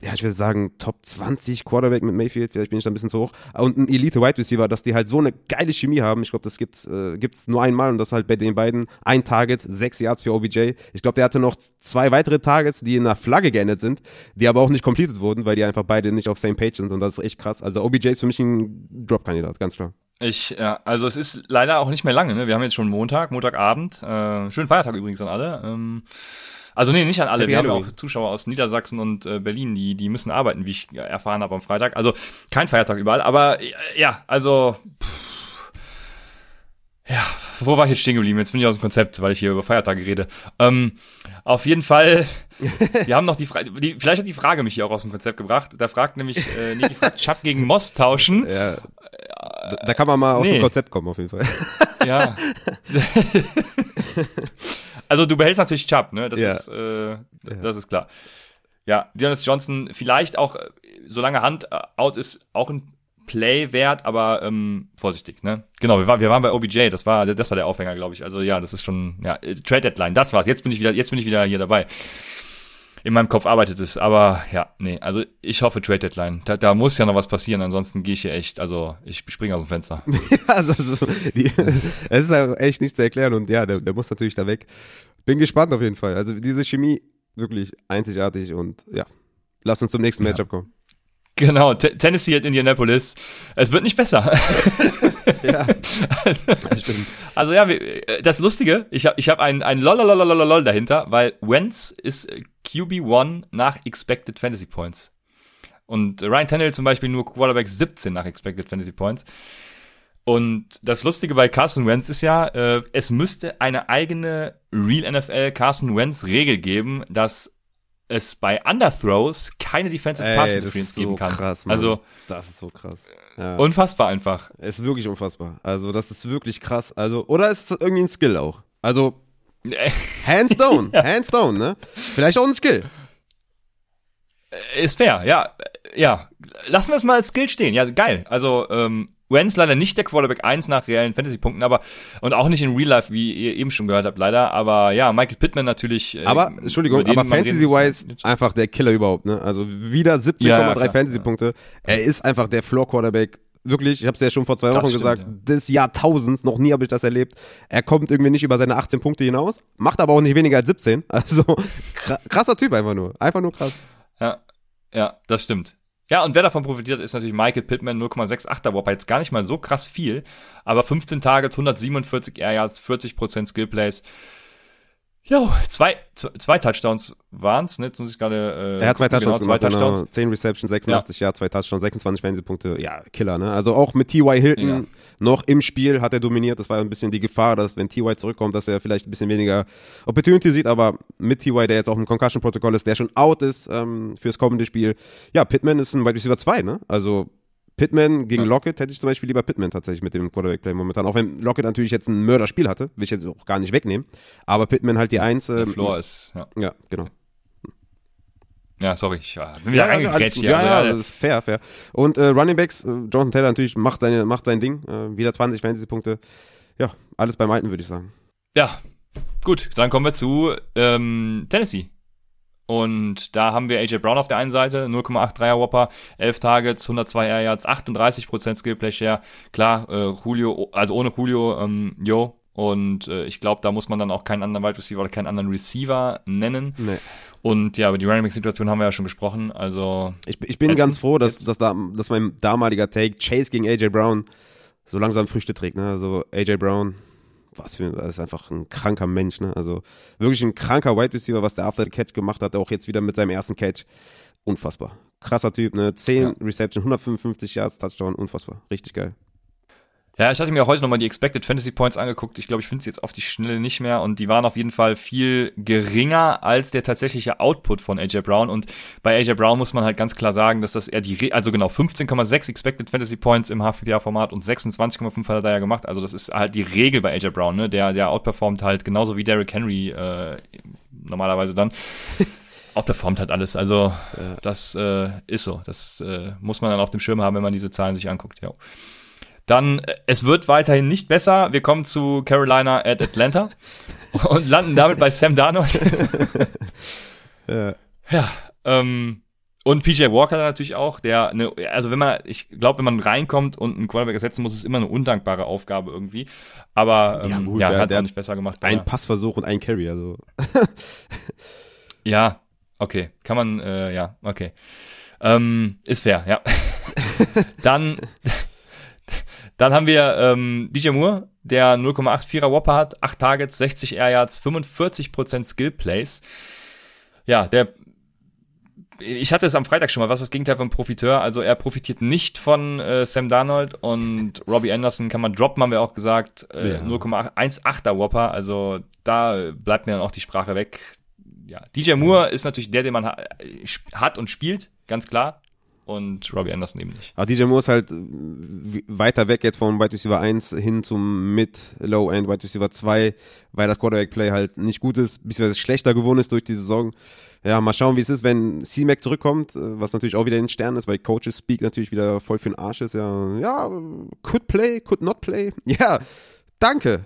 ja, ich würde sagen, Top 20 Quarterback mit Mayfield, vielleicht bin ich da ein bisschen zu hoch. Und ein Elite Wide Receiver, dass die halt so eine geile Chemie haben. Ich glaube, das gibt's, äh, gibt's nur einmal und das halt bei den beiden. Ein Target, sechs Yards für OBJ. Ich glaube, der hatte noch zwei weitere Targets, die in einer Flagge geendet sind, die aber auch nicht completed wurden, weil die einfach beide nicht auf same page sind und das ist echt krass. Also OBJ ist für mich ein Drop-Kandidat, ganz klar. Ich, ja, also es ist leider auch nicht mehr lange, ne? Wir haben jetzt schon Montag, Montagabend. Äh, schönen Feiertag übrigens an alle. Ähm, also nee, nicht an alle. Happy Wir haben Halloween. auch Zuschauer aus Niedersachsen und äh, Berlin, die, die müssen arbeiten, wie ich erfahren habe am Freitag. Also kein Feiertag überall, aber äh, ja, also pff, ja, wo war ich jetzt stehen geblieben? Jetzt bin ich aus dem Konzept, weil ich hier über Feiertage rede. Ähm, auf jeden Fall, wir haben noch die Frage, die, vielleicht hat die Frage mich hier auch aus dem Konzept gebracht. Da fragt nämlich äh, Niki fragt, Chubb gegen Moss tauschen. Ja, da, da kann man mal aus nee. dem Konzept kommen, auf jeden Fall. Ja. also du behältst natürlich Chubb, ne? Das Ja. ist, äh, das ist klar. Ja, Deonis Johnson vielleicht auch, äh, solange Hand äh, out ist, auch ein Play wert, aber ähm, vorsichtig, ne? Genau, wir waren, wir waren bei OBJ, das war, das war der Aufhänger, glaube ich. Also ja, das ist schon, ja, Trade Deadline, das war's. Jetzt bin ich wieder, jetzt bin ich wieder hier dabei. In meinem Kopf arbeitet es, aber ja, nee, also ich hoffe Trade Deadline. Da, da muss ja noch was passieren, ansonsten gehe ich hier echt, also ich springe aus dem Fenster. also, so, die, es ist halt echt nicht zu erklären und ja, der, der muss natürlich da weg. Bin gespannt auf jeden Fall. Also diese Chemie wirklich einzigartig und ja, lass uns zum nächsten Ja. Matchup kommen. Genau, T Tennessee at Indianapolis. Es wird nicht besser. Ja, das stimmt. Also ja, äh, das Lustige, ich habe ich hab ein, ein lolololololol dahinter, weil Wentz ist äh, QB1 nach Expected Fantasy Points. Und Ryan Tannehill zum Beispiel nur Quarterback 17 nach Expected Fantasy Points. Und das Lustige bei Carson Wentz ist ja, äh, es müsste eine eigene Real NFL Carson Wentz Regel geben, dass es bei Underthrows keine Defensive Pass Ey, das Interference ist so geben kann. krass, Mann. also Das ist so krass. Ja. unfassbar einfach. Es ist wirklich unfassbar. Also, das ist wirklich krass. Also, oder ist es irgendwie ein Skill auch? Also, hands down, hands down, ne? Vielleicht auch ein Skill. Ist fair, ja. Ja. Lassen wir es mal als Skill stehen. Ja, geil. Also, ähm, Wentz leider nicht der Quarterback 1 nach reellen Fantasy-Punkten, aber und auch nicht in Real Life, wie ihr eben schon gehört habt, leider. Aber ja, Michael Pittman natürlich. äh, Aber, Entschuldigung, aber Fantasy-wise einfach der Killer überhaupt, ne? Also wieder 17,3 Ja, ja, Fantasy-Punkte. Er ist einfach der Floor-Quarterback. Wirklich, ich habe es ja schon vor zwei Das Wochen stimmt, gesagt, ja. des Jahrtausends, noch nie habe ich das erlebt. Er kommt irgendwie nicht über seine 18 Punkte hinaus, macht aber auch nicht weniger als 17. Also kra- krasser Typ einfach nur. Einfach nur krass. Ja, ja, das stimmt. Ja, und wer davon profitiert, ist natürlich Michael Pittman, 0,68er Whopper. Jetzt gar nicht mal so krass viel, aber 15 Targets, 147 Air Yards, 40% Skill Plays. Jo, zwei, zwei Touchdowns waren's, ne? Jetzt muss ich gerade. Äh, Er hat zwei. Touchdowns genau, zwei gemacht, Touchdowns. Genau, 10 Receptions, 86 ja. zwei Touchdowns, 26 Fantasy-Punkte. Ja, Killer, ne? Also auch mit T.Y. Hilton Ja. noch im Spiel hat er dominiert. Das war ein bisschen die Gefahr, dass wenn T.Y. zurückkommt, dass er vielleicht ein bisschen weniger Opportunity sieht, aber mit T.Y., der jetzt auch im Concussion-Protokoll ist, der schon out ist ähm, fürs kommende Spiel. Ja, Pittman ist ein Wide Receiver 2, ne? Also Pittman gegen Ja. Lockett hätte ich zum Beispiel lieber Pittman tatsächlich mit dem Quarterback-Play momentan. Auch wenn Lockett natürlich jetzt ein Mörderspiel hatte, will ich jetzt auch gar nicht wegnehmen. Aber Pittman halt die Eins. Der ähm, Floor ist, ja. Ja, genau. Ja, sorry, ich äh, bin wieder Ja, reingegrätscht hier. ja, Also, ja, das ist fair, fair. Und äh, Running Backs, äh, Jonathan Taylor natürlich macht, seine, macht sein Ding. Äh, wieder 20 Fantasy-Punkte. Ja, alles beim Alten, würde ich sagen. Ja, gut, dann kommen wir zu ähm, Tennessee. Und da haben wir AJ Brown auf der einen Seite, 0,83er Whopper, 11 Targets, 102 Air Yards, 38% Skillplay Share. Klar, äh, Julio, also ohne Julio, ähm, yo. Und äh, ich glaube, da muss man dann auch keinen anderen Wide Receiver oder keinen anderen Receiver nennen. Nee. Und ja, über die Running Back Situation haben wir ja schon gesprochen. Also Ich, ich bin Jetzt- ganz froh, dass, jetzt- dass, da, dass mein damaliger Take Chase gegen AJ Brown so langsam Früchte trägt. Ne? Also AJ Brown, was für das ist einfach ein kranker Mensch. Ne? Also wirklich ein kranker Wide Receiver, was der After the Catch gemacht hat, auch jetzt wieder mit seinem ersten Catch. Unfassbar. Krasser Typ, ne? 10 Ja. Reception, 155 Yards, Touchdown, unfassbar. Richtig geil. Ja, ich hatte mir heute nochmal die Expected Fantasy Points angeguckt. Ich glaube, ich finde sie jetzt auf die Schnelle nicht mehr und die waren auf jeden Fall viel geringer als der tatsächliche Output von AJ Brown. Und bei AJ Brown muss man halt ganz klar sagen, dass das eher die, Re also genau 15,6 Expected Fantasy Points im HPPA-Format und 26,5 hat er da ja gemacht. Also das ist halt die Regel bei AJ Brown, ne? Der, der outperformt halt genauso wie Derrick Henry äh, normalerweise dann. Outperformt halt alles. Also das äh, ist so. Das äh, muss man dann auf dem Schirm haben, wenn man diese Zahlen sich anguckt. Ja. Dann, äh, es wird weiterhin nicht besser. Wir kommen zu Carolina at Atlanta und landen damit bei Sam Darnold. Ja. ja, ähm, und PJ Walker natürlich auch, der, ne, also wenn man, ich glaube, wenn man reinkommt und einen Quarterback ersetzen muss, ist immer eine undankbare Aufgabe irgendwie. Aber ähm, Ja, ja, gut, ja der- hat hat nicht besser gemacht. Ein Passversuch und ein Carry, also. Ja, okay. Kann man, äh, ja, okay. Ähm, ist fair, ja. dann, Dann haben wir ähm, DJ Moore, der 0,84er Whopper hat, 8 Targets, 60 Air Yards, 45% Skill Plays. Ja, der ich hatte es am Freitag schon mal, was ist das Gegenteil von Profiteur? Also er profitiert nicht von äh, Sam Darnold und Robbie Anderson kann man droppen, haben wir auch gesagt. Äh, ja. 0,18er Whopper, also da bleibt mir dann auch die Sprache weg. Ja, DJ Moore ist natürlich der, den man ha hat und spielt, ganz klar und Robbie Anderson eben nicht. Aber DJ Moore ist halt äh, weiter weg jetzt von Wide Receiver 1 hin zum Mid-Low-End Wide Receiver 2, weil das Quarterback-Play halt nicht gut ist, beziehungsweise schlechter geworden ist durch die Saison. Ja, mal schauen, wie es ist, wenn C-Mac zurückkommt, äh, was natürlich auch wieder in Sternen ist, weil Coaches Speak natürlich wieder voll für den Arsch ist. Ja, ja, could play, could not play. Ja, danke.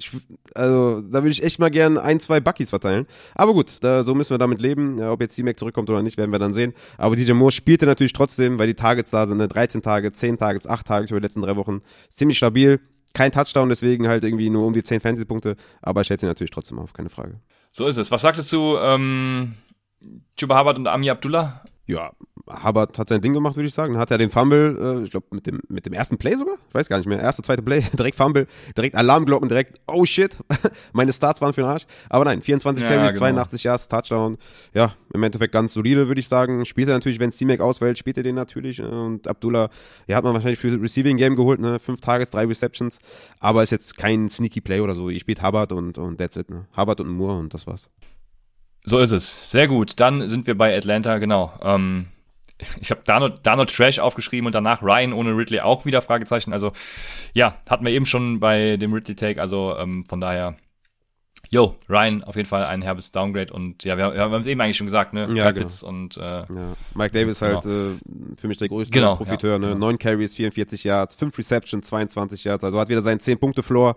Ich, also, da würde ich echt mal gern ein, zwei Buckies verteilen. Aber gut, da, so müssen wir damit leben. Ja, ob jetzt C-Mac zurückkommt oder nicht, werden wir dann sehen. Aber DJ Moore spielte natürlich trotzdem, weil die Targets da sind, ne? 13 Tage, 10 Tage, 8 Tage über die letzten drei Wochen. Ziemlich stabil. Kein Touchdown, deswegen halt irgendwie nur um die 10 Fantasy-Punkte. Aber ich hätte ihn natürlich trotzdem auf, keine Frage. So ist es. Was sagst du zu ähm, Chuba Hubbard und Ami Abdullah? Ja, Hubbard hat sein Ding gemacht, würde ich sagen. Hat er den Fumble, äh, ich glaube, mit dem, mit dem ersten Play sogar? Ich weiß gar nicht mehr. Erste, zweite Play, direkt Fumble, direkt Alarmglocken, direkt, oh shit, meine Starts waren für den Arsch. Aber nein, 24 ja, Carries, genau. 82 Yards, Touchdown. Ja, im Endeffekt ganz solide, würde ich sagen. Spielt er natürlich, wenn C-Mac auswählt, spielt er den natürlich. Und Abdullah, ja, hat man wahrscheinlich für Receiving Game geholt, ne? Fünf Tages, drei Receptions. Aber ist jetzt kein Sneaky Play oder so. Ich spielt Hubbard und, und that's it, ne? Hubbard und Moore und das war's. So ist es. Sehr gut. Dann sind wir bei Atlanta, genau. Ähm ich habe Donald, Donald Trash aufgeschrieben und danach Ryan ohne Ridley auch wieder Fragezeichen. Also ja, hatten wir eben schon bei dem Ridley Take. Also ähm, von daher, yo, Ryan auf jeden Fall ein herbes Downgrade und ja, wir, wir haben es eben eigentlich schon gesagt, ne? Ja, genau. und äh, ja. Mike Davis genau. halt äh, für mich der größte genau, Profiteur, ja, ne? Genau. 9 Carries, 44 Yards, 5 Receptions, 22 Yards. Also hat wieder seinen 10 Punkte Floor.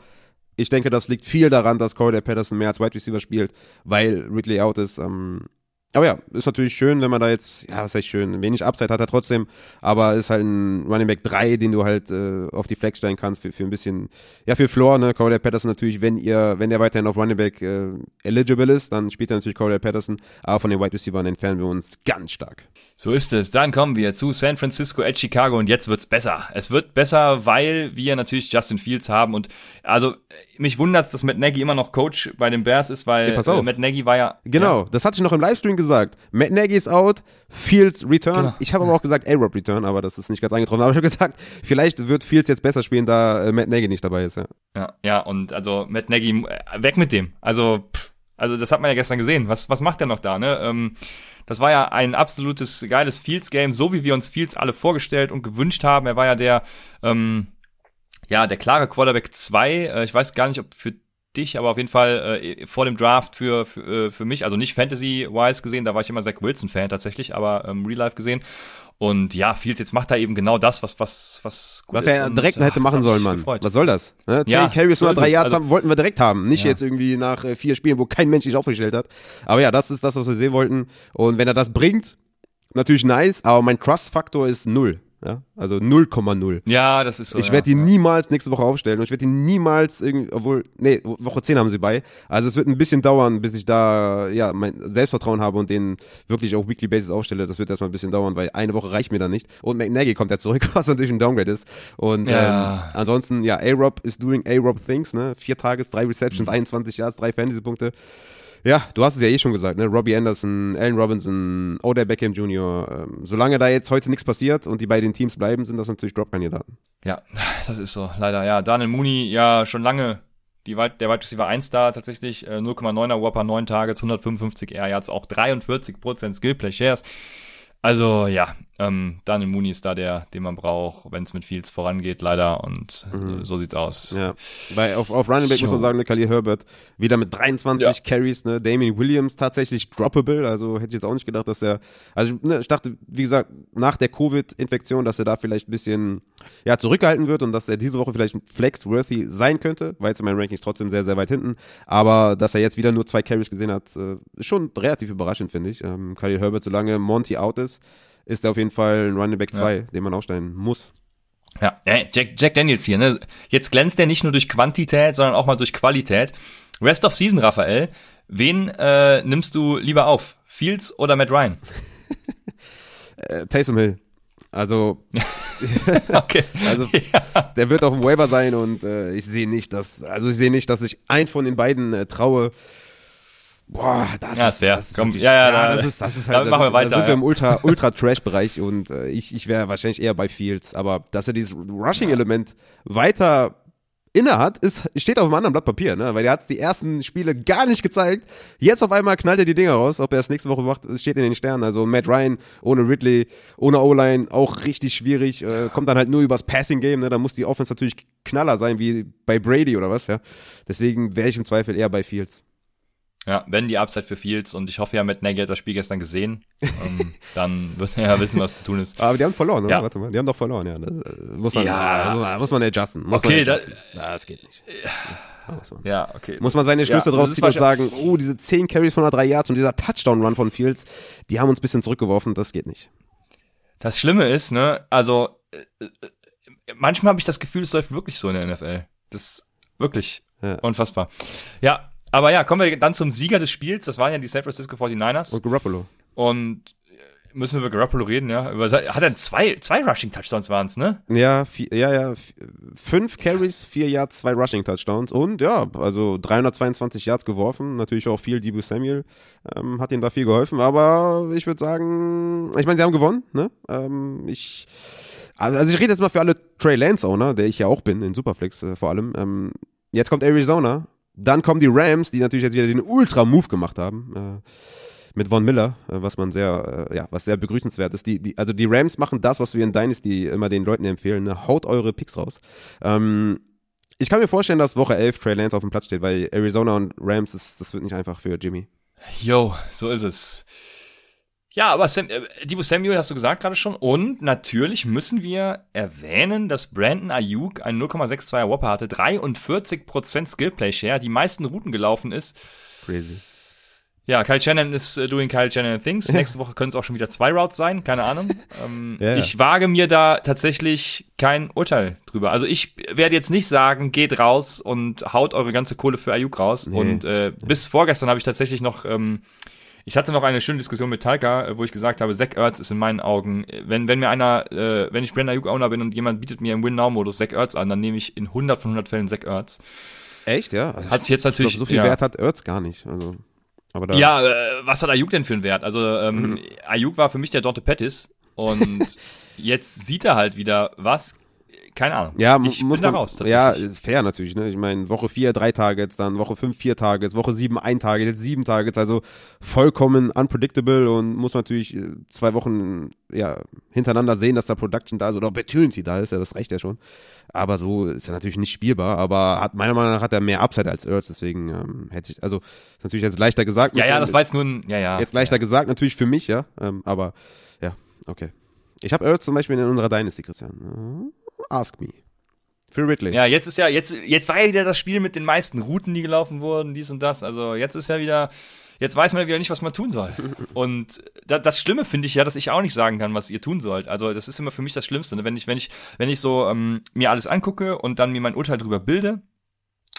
Ich denke, das liegt viel daran, dass Corey Patterson mehr als Wide Receiver spielt, weil Ridley out ist. Ähm, aber ja, ist natürlich schön, wenn man da jetzt, ja, was heißt schön, wenig Upside hat er trotzdem, aber ist halt ein Running Back 3, den du halt äh, auf die Flex stellen kannst für, für ein bisschen, ja, für Floor, ne, Cordell Patterson natürlich, wenn ihr, wenn der weiterhin auf Running Back äh, eligible ist, dann spielt er natürlich Cordell Patterson, aber von den Wide Receivers entfernen wir uns ganz stark. So ist es. Dann kommen wir zu San Francisco at Chicago und jetzt wird's besser. Es wird besser, weil wir natürlich Justin Fields haben und also mich wundert's, dass Matt Nagy immer noch Coach bei den Bears ist, weil hey, äh, Matt Nagy war ja. Genau, ja. das hatte ich noch im Livestream gesagt. Matt Nagy ist out, Fields Return. Genau. Ich habe aber auch gesagt A-Rob Return, aber das ist nicht ganz eingetroffen. Aber ich habe gesagt, vielleicht wird Fields jetzt besser spielen, da äh, Matt Nagy nicht dabei ist. Ja, ja, ja und also Matt Nagy, äh, weg mit dem. Also, pff, also das hat man ja gestern gesehen. Was, was macht der noch da, ne? Ähm, das war ja ein absolutes geiles Fields-Game, so wie wir uns Fields alle vorgestellt und gewünscht haben. Er war ja der, ähm, ja, der klare Quarterback 2. Äh, ich weiß gar nicht, ob für dich, aber auf jeden Fall äh, vor dem Draft für, für, äh, für mich, also nicht Fantasy-wise gesehen, da war ich immer Zach Wilson-Fan tatsächlich, aber ähm, Real Life gesehen. Und ja, Fields jetzt macht er eben genau das, was was was gut was er und, direkt ach, hätte machen sollen, Mann. Gefreut. Was soll das? Ne? Zehn ja, Carries so drei Yards also, wollten wir direkt haben, nicht ja. jetzt irgendwie nach äh, vier Spielen, wo kein Mensch sich aufgestellt hat. Aber ja, das ist das, was wir sehen wollten. Und wenn er das bringt, natürlich nice. Aber mein Trust-Faktor ist null. Ja, also 0,0. Ja, das ist so. Ich werde ja. ihn niemals nächste Woche aufstellen und ich werde ihn niemals irgendwie, obwohl, nee, Woche 10 haben sie bei. Also es wird ein bisschen dauern, bis ich da, ja, mein Selbstvertrauen habe und den wirklich auf Weekly Basis aufstelle. Das wird erstmal ein bisschen dauern, weil eine Woche reicht mir da nicht. Und McNaggy kommt ja zurück, was natürlich ein Downgrade ist. Und ja. ähm, ansonsten, ja, A-Rob is doing A-Rob things, ne? Vier Tages, drei Receptions, mhm. 21 Yards, drei Fantasy-Punkte. Ja, du hast es ja eh schon gesagt, ne? Robbie Anderson, Allen Robinson, Odell Beckham Jr. Ähm, solange da jetzt heute nichts passiert und die bei den Teams bleiben, sind das natürlich Drop-Kandidaten. Ja, das ist so, leider. Ja, Daniel Mooney ja schon lange die, der Wide Receiver 1 da tatsächlich, äh, 0,9er Whopper, 9 Targets, 155 Air Yards, auch 43% Skill Play Shares. Also ja, ähm, Daniel Mooney ist da der, den man braucht, wenn es mit Fields vorangeht, leider. Und mhm. so sieht's aus. Ja, weil auf, auf Running Back muss man sagen, ne, Khalil Herbert wieder mit 23 ja. Carries, ne, Damien Williams tatsächlich droppable. Also hätte ich jetzt auch nicht gedacht, dass er, also ne, ich dachte, wie gesagt, nach der Covid-Infektion, dass er da vielleicht ein bisschen ja, zurückgehalten wird und dass er diese Woche vielleicht flex-worthy sein könnte, weil jetzt in meinen Rankings trotzdem sehr, sehr weit hinten. Aber dass er jetzt wieder nur zwei Carries gesehen hat, äh, ist schon relativ überraschend, finde ich. Ähm, Khalil Herbert, solange Monty out ist, ist, er auf jeden Fall ein Running Back 2, ja. den man aufstellen muss. Ja, Jack, Jack Daniels hier, ne? Jetzt glänzt er nicht nur durch Quantität, sondern auch mal durch Qualität. Rest of Season, Raphael. Wen äh, nimmst du lieber auf? Fields oder Matt Ryan? äh, Taysom Hill. Also okay. Also ja. der wird auf dem Waiver sein und äh, ich sehe nicht, dass, also ich sehe nicht, dass ich einen von den beiden äh, traue. Boah, das Ja, ist, fair. das ist Komm, wirklich- ja, ja, da- das ist, das ist halt, das, machen wir weiter, da sind wir ja. im Ultra, Ultra Trash-Bereich und äh, ich, ich wäre wahrscheinlich eher bei Fields, aber dass er dieses Rushing-Element weiter inne hat, ist, steht auf einem anderen Blatt Papier, ne? Weil er hat die ersten Spiele gar nicht gezeigt. Jetzt auf einmal knallt er die Dinger raus. Ob er es nächste Woche macht, steht in den Sternen. Also Matt Ryan ohne Ridley, ohne O-Line, auch richtig schwierig. Äh, kommt dann halt nur übers Passing-Game, ne? Da muss die Offense natürlich Knaller sein, wie bei Brady oder was, ja. Deswegen wäre ich im Zweifel eher bei Fields. Ja, wenn die Upside für Fields und ich hoffe ja, Matt Nagy hat das Spiel gestern gesehen, ähm, dann wird er ja wissen, was zu tun ist. Aber die haben verloren, oder? Ja. Warte mal, die haben doch verloren, ja. Das, äh, muss man, Ja. muss man adjusten. Muss Okay, man adjusten. das geht nicht. Ja, muss man. Ja, okay. Muss man seine Schlüsse ja, draus das ziehen und sagen, oh, diese 10 Carries von der 3 Yards und dieser Touchdown-Run von Fields, die haben uns ein bisschen zurückgeworfen, das geht nicht. Das Schlimme ist, ne, also äh, äh, manchmal habe ich das Gefühl, es läuft wirklich so in der NFL. Das ist wirklich Ja. unfassbar. Ja, aber ja, kommen wir dann zum Sieger des Spiels. Das waren ja die San Francisco 49ers. Und Garoppolo. Und äh, müssen wir über Garoppolo reden, ja? Über, hat er zwei, zwei Rushing-Touchdowns waren's, ne? Ja, vier, ja, ja, fünf Carries, vier Yards, zwei Rushing-Touchdowns und ja, also 322 Yards geworfen, natürlich auch viel Debo Samuel, ähm, hat ihnen da viel geholfen, aber ich würde sagen, ich meine, sie haben gewonnen, ne? Ähm, ich, also also ich rede jetzt mal für alle Trey Lance-Owner, der ich ja auch bin, in Superflex äh, vor allem. Ähm, jetzt kommt Arizona, dann kommen die Rams, die natürlich jetzt wieder den Ultra-Move gemacht haben. Äh, mit Von Miller, äh, was man sehr, äh, ja, was sehr begrüßenswert ist. Die, die, also die Rams machen das, was wir in Dynasty immer den Leuten empfehlen. Ne? Haut eure Picks raus. Ähm, ich kann mir vorstellen, dass Woche 11 Trey Lance auf dem Platz steht, weil Arizona und Rams, ist, das wird nicht einfach für Jimmy. Jo, so ist es. Ja, aber Sam, äh, Debo Samuel hast du gesagt gerade schon. Und natürlich müssen wir erwähnen, dass Brandon Ayuk einen 0,62er Whopper hatte, 43% Skillplay Share, die meisten Routen gelaufen ist. Crazy. Ja, Kyle Shannon ist äh, doing Kyle Shannon Things. Nächste Woche können es auch schon wieder zwei Routes sein, keine Ahnung. Ähm, Ja, ja. Ich wage mir da tatsächlich kein Urteil drüber. Also ich werde jetzt nicht sagen, geht raus und haut eure ganze Kohle für Ayuk raus. Nee. Und äh, bis vorgestern habe ich tatsächlich noch, ähm, ich hatte noch eine schöne Diskussion mit Talca, äh, wo ich gesagt habe, Zach Ertz ist in meinen Augen, äh, wenn, wenn mir einer, äh, wenn ich Brandon Ayuk Owner bin und jemand bietet mir im Win-Now-Modus Zach Ertz an, dann nehme ich in 100 von 100 Fällen Zach Ertz. Echt, ja? Also Hat sich jetzt ich glaub, natürlich, so viel ja. Wert hat Ertz gar nicht. Also, aber da, Ja, äh, was hat Ayuk denn für einen Wert? Also ähm, Mhm. Ayuk war für mich der Dante Pettis und jetzt sieht er halt wieder was. Keine Ahnung. Ja, ich muss bin man, da raus. ja, fair natürlich, ne? Ich meine, Woche 4 drei Targets, dann Woche 5 vier Targets, Woche 7 ein Target, jetzt sieben Targets, also vollkommen unpredictable und muss man natürlich äh, zwei Wochen ja, hintereinander sehen, dass da Production da ist oder Opportunity da ist, ja, das reicht ja schon. Aber so ist er natürlich nicht spielbar, aber hat meiner Meinung nach hat er mehr Upside als Ertz, deswegen ähm, hätte ich, also ist natürlich jetzt leichter gesagt. ja, ja, das war jetzt nur ein, ja, ja. Jetzt leichter gesagt, natürlich für mich, ja, ähm, aber ja, okay. Ich habe Ertz zum Beispiel in unserer Dynasty, Christian. Ask me. Für Ridley. Ja, jetzt ist ja, jetzt, jetzt war ja wieder das Spiel mit den meisten Routen, die gelaufen wurden, dies und das. Also jetzt ist ja wieder, jetzt weiß man ja wieder nicht, was man tun soll. Und da, das Schlimme finde ich ja, dass ich auch nicht sagen kann, was ihr tun sollt. Also das ist immer für mich das Schlimmste. Ne? Wenn ich, wenn ich, wenn ich so ähm, mir alles angucke und dann mir mein Urteil drüber bilde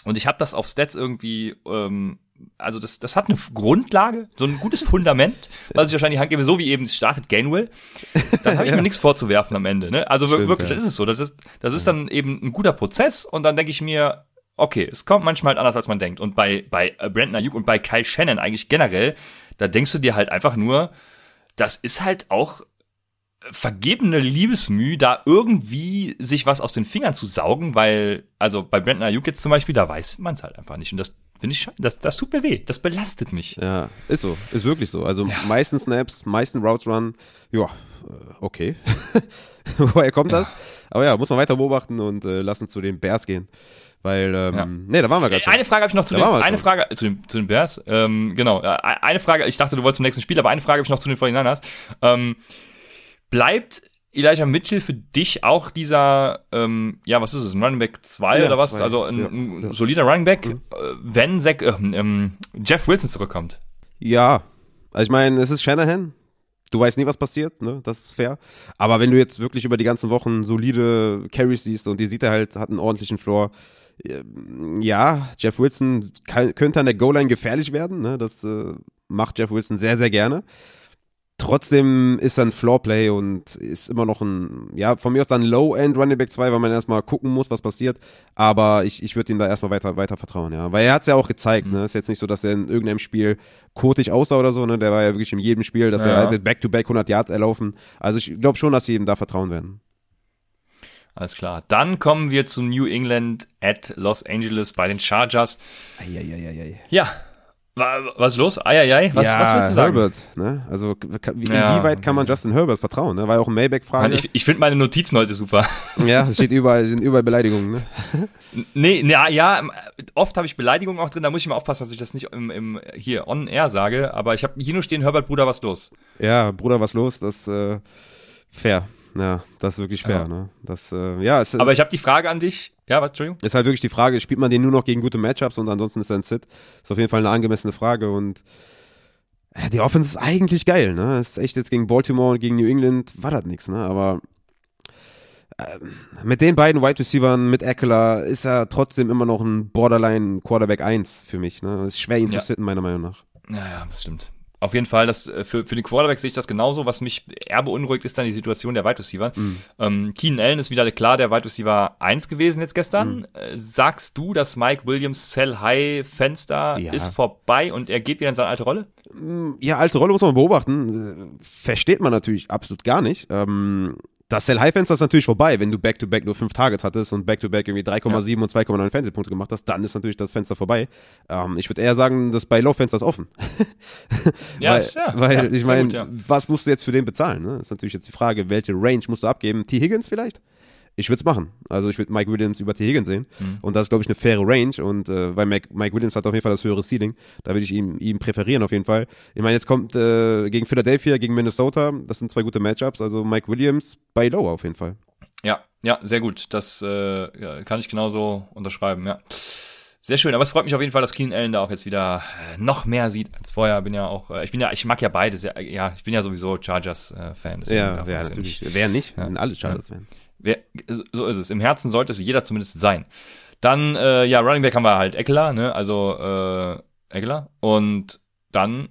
und ich habe das auf Stats irgendwie, ähm, also das, das hat eine Grundlage, so ein gutes Fundament, was ich wahrscheinlich handgebe, so wie eben es startet Gainwell, dann habe ich mir nichts vorzuwerfen am Ende. Ne? Also Stimmt, wirklich, ja. das ist es so. Das ist, das ist dann eben ein guter Prozess und dann denke ich mir, okay, es kommt manchmal halt anders, als man denkt. Und bei, bei äh, Brandon Ayuk und bei Kyle Shannon eigentlich generell, da denkst du dir halt einfach nur, das ist halt auch vergebene Liebesmüh, da irgendwie sich was aus den Fingern zu saugen, weil, also bei Brandon Ayuk jetzt zum Beispiel, da weiß man es halt einfach nicht. Und das finde ich, das, das tut mir weh, das belastet mich. Ja, ist so, ist wirklich so. Also meisten Snaps, meisten Routes Run, ja, äh, okay. Woher kommt das? Aber ja, muss man weiter beobachten und äh, lassen zu den Bears gehen. Weil, ähm, Ja. nee, da waren wir gerade schon. Eine Frage habe ich noch zu Da den, eine schon. Frage zu den, zu den Bears. Ähm, genau, äh, eine Frage, ich dachte, du wolltest zum nächsten Spiel, aber eine Frage habe ich noch zu den 49ers. Ähm, bleibt Elijah Mitchell für dich auch dieser, ähm, ja, was ist es, ein Running Back 2 Ja, oder was? zwei. Also ein, Ja, ein ja. Mhm. solider Running Back, äh, wenn Zach, äh, ähm, Jeff Wilson zurückkommt. Ja, also ich meine, es ist Shanahan. Du weißt nie, was passiert, ne? Das ist fair. Aber wenn du jetzt wirklich über die ganzen Wochen solide Carries siehst und die sieht er halt, hat einen ordentlichen Floor. ähm, Ja, Jeff Wilson kann, könnte an der Goal-Line gefährlich werden, ne? Das äh, macht Jeff Wilson sehr, sehr gerne. Trotzdem ist er ein Floorplay und ist immer noch ein, ja, von mir aus dann Low-End Running Back 2, weil man erstmal gucken muss, was passiert. Aber ich, ich würde ihm da erstmal weiter, weiter vertrauen, ja. Weil er hat es ja auch gezeigt, mhm. ne? Ist jetzt nicht so, dass er in irgendeinem Spiel kotig aussah oder so, ne? Der war ja wirklich in jedem Spiel, dass ja. er halt Back-to-Back 100 Yards erlaufen. Also ich glaube schon, dass sie ihm da vertrauen werden. Alles klar. Dann kommen wir zu New England at Los Angeles bei den Chargers. Eieieiei. Ja. Was ist los? Eieiei. Was, ja, was willst du sagen? Herbert, ne? Also, inwieweit kann man Justin Herbert vertrauen? Ne? War ja auch ein Maybach-Frage. Ich, ich finde meine Notizen heute super. Ja, es steht überall, sind überall Beleidigungen, ne? Nee, ja, ja, oft habe ich Beleidigungen auch drin, da muss ich mal aufpassen, dass ich das nicht im, im hier on air sage, aber ich habe hier nur stehen, Herbert, Bruder, was los? Ja, Bruder, was los? Das, äh, fair. Ja, das ist wirklich fair, ja. ne? Das, äh, ja, es, Aber ich habe die Frage an dich. Ja, was, Entschuldigung? Ist halt wirklich die Frage, spielt man den nur noch gegen gute Matchups und ansonsten ist er ein Sit? Ist auf jeden Fall eine angemessene Frage und äh, die Offense ist eigentlich geil, ne? Ist echt jetzt gegen Baltimore und gegen New England war das nichts, ne? Aber äh, mit den beiden Wide Receivers, mit Eckler, ist er trotzdem immer noch ein Borderline Quarterback 1 für mich, ne? Ist schwer ihn ja. zu sitten, meiner Meinung nach. Ja, ja, das stimmt. Auf jeden Fall, das, äh, für, für den Quarterback sehe ich das genauso. Was mich eher beunruhigt, ist dann die Situation der Wide Receiver. Mhm. Ähm, Keenan Allen ist wieder klar der Wide Receiver 1 gewesen jetzt gestern. Mhm. Äh, sagst du, dass Mike Williams Sell High Fenster ja. ist vorbei und er geht wieder in seine alte Rolle? Mm, ja, alte Rolle muss man beobachten. Äh, versteht man natürlich absolut gar nicht. Ähm, das Sell-High-Fenster ist natürlich vorbei, wenn du Back-to-Back -back nur fünf Targets hattest und Back-to-Back -back irgendwie 3,7 ja. und 2,9 Fantasy-Punkte gemacht hast, dann ist natürlich das Fenster vorbei. Ähm, ich würde eher sagen, das bei Low-Fenster ist offen. ja, weil, ja. weil ja, ich meine, ja. was musst du jetzt für den bezahlen? Ne? ist natürlich jetzt die Frage, welche Range musst du abgeben? T. Higgins vielleicht? Ich würde es machen. Also ich würde Mike Williams über T. Higgins sehen. Mhm. Und das ist, glaube ich, eine faire Range. Und äh, weil Mike, Mike, Williams hat auf jeden Fall das höhere Ceiling. Da würde ich ihm, ihm präferieren auf jeden Fall. Ich meine, jetzt kommt äh, gegen Philadelphia, gegen Minnesota. Das sind zwei gute Matchups. Also Mike Williams bei Low auf jeden Fall. Ja, ja, sehr gut. Das äh, kann ich genauso unterschreiben, ja. Sehr schön, aber es freut mich auf jeden Fall, dass Keenan Allen da auch jetzt wieder äh, noch mehr sieht als vorher. Bin ja auch, äh, ich bin ja, ich mag ja beides. Ja, ja ich bin ja sowieso Chargers-Fan. Äh, ja, wer natürlich. Nicht. Wer nicht? Ja. Alle Chargers-Fan. Wer, so ist es. Im Herzen sollte es jeder zumindest sein. Dann, äh, ja, Running Back haben wir halt Eckler, ne? Also äh, Eckler. Und dann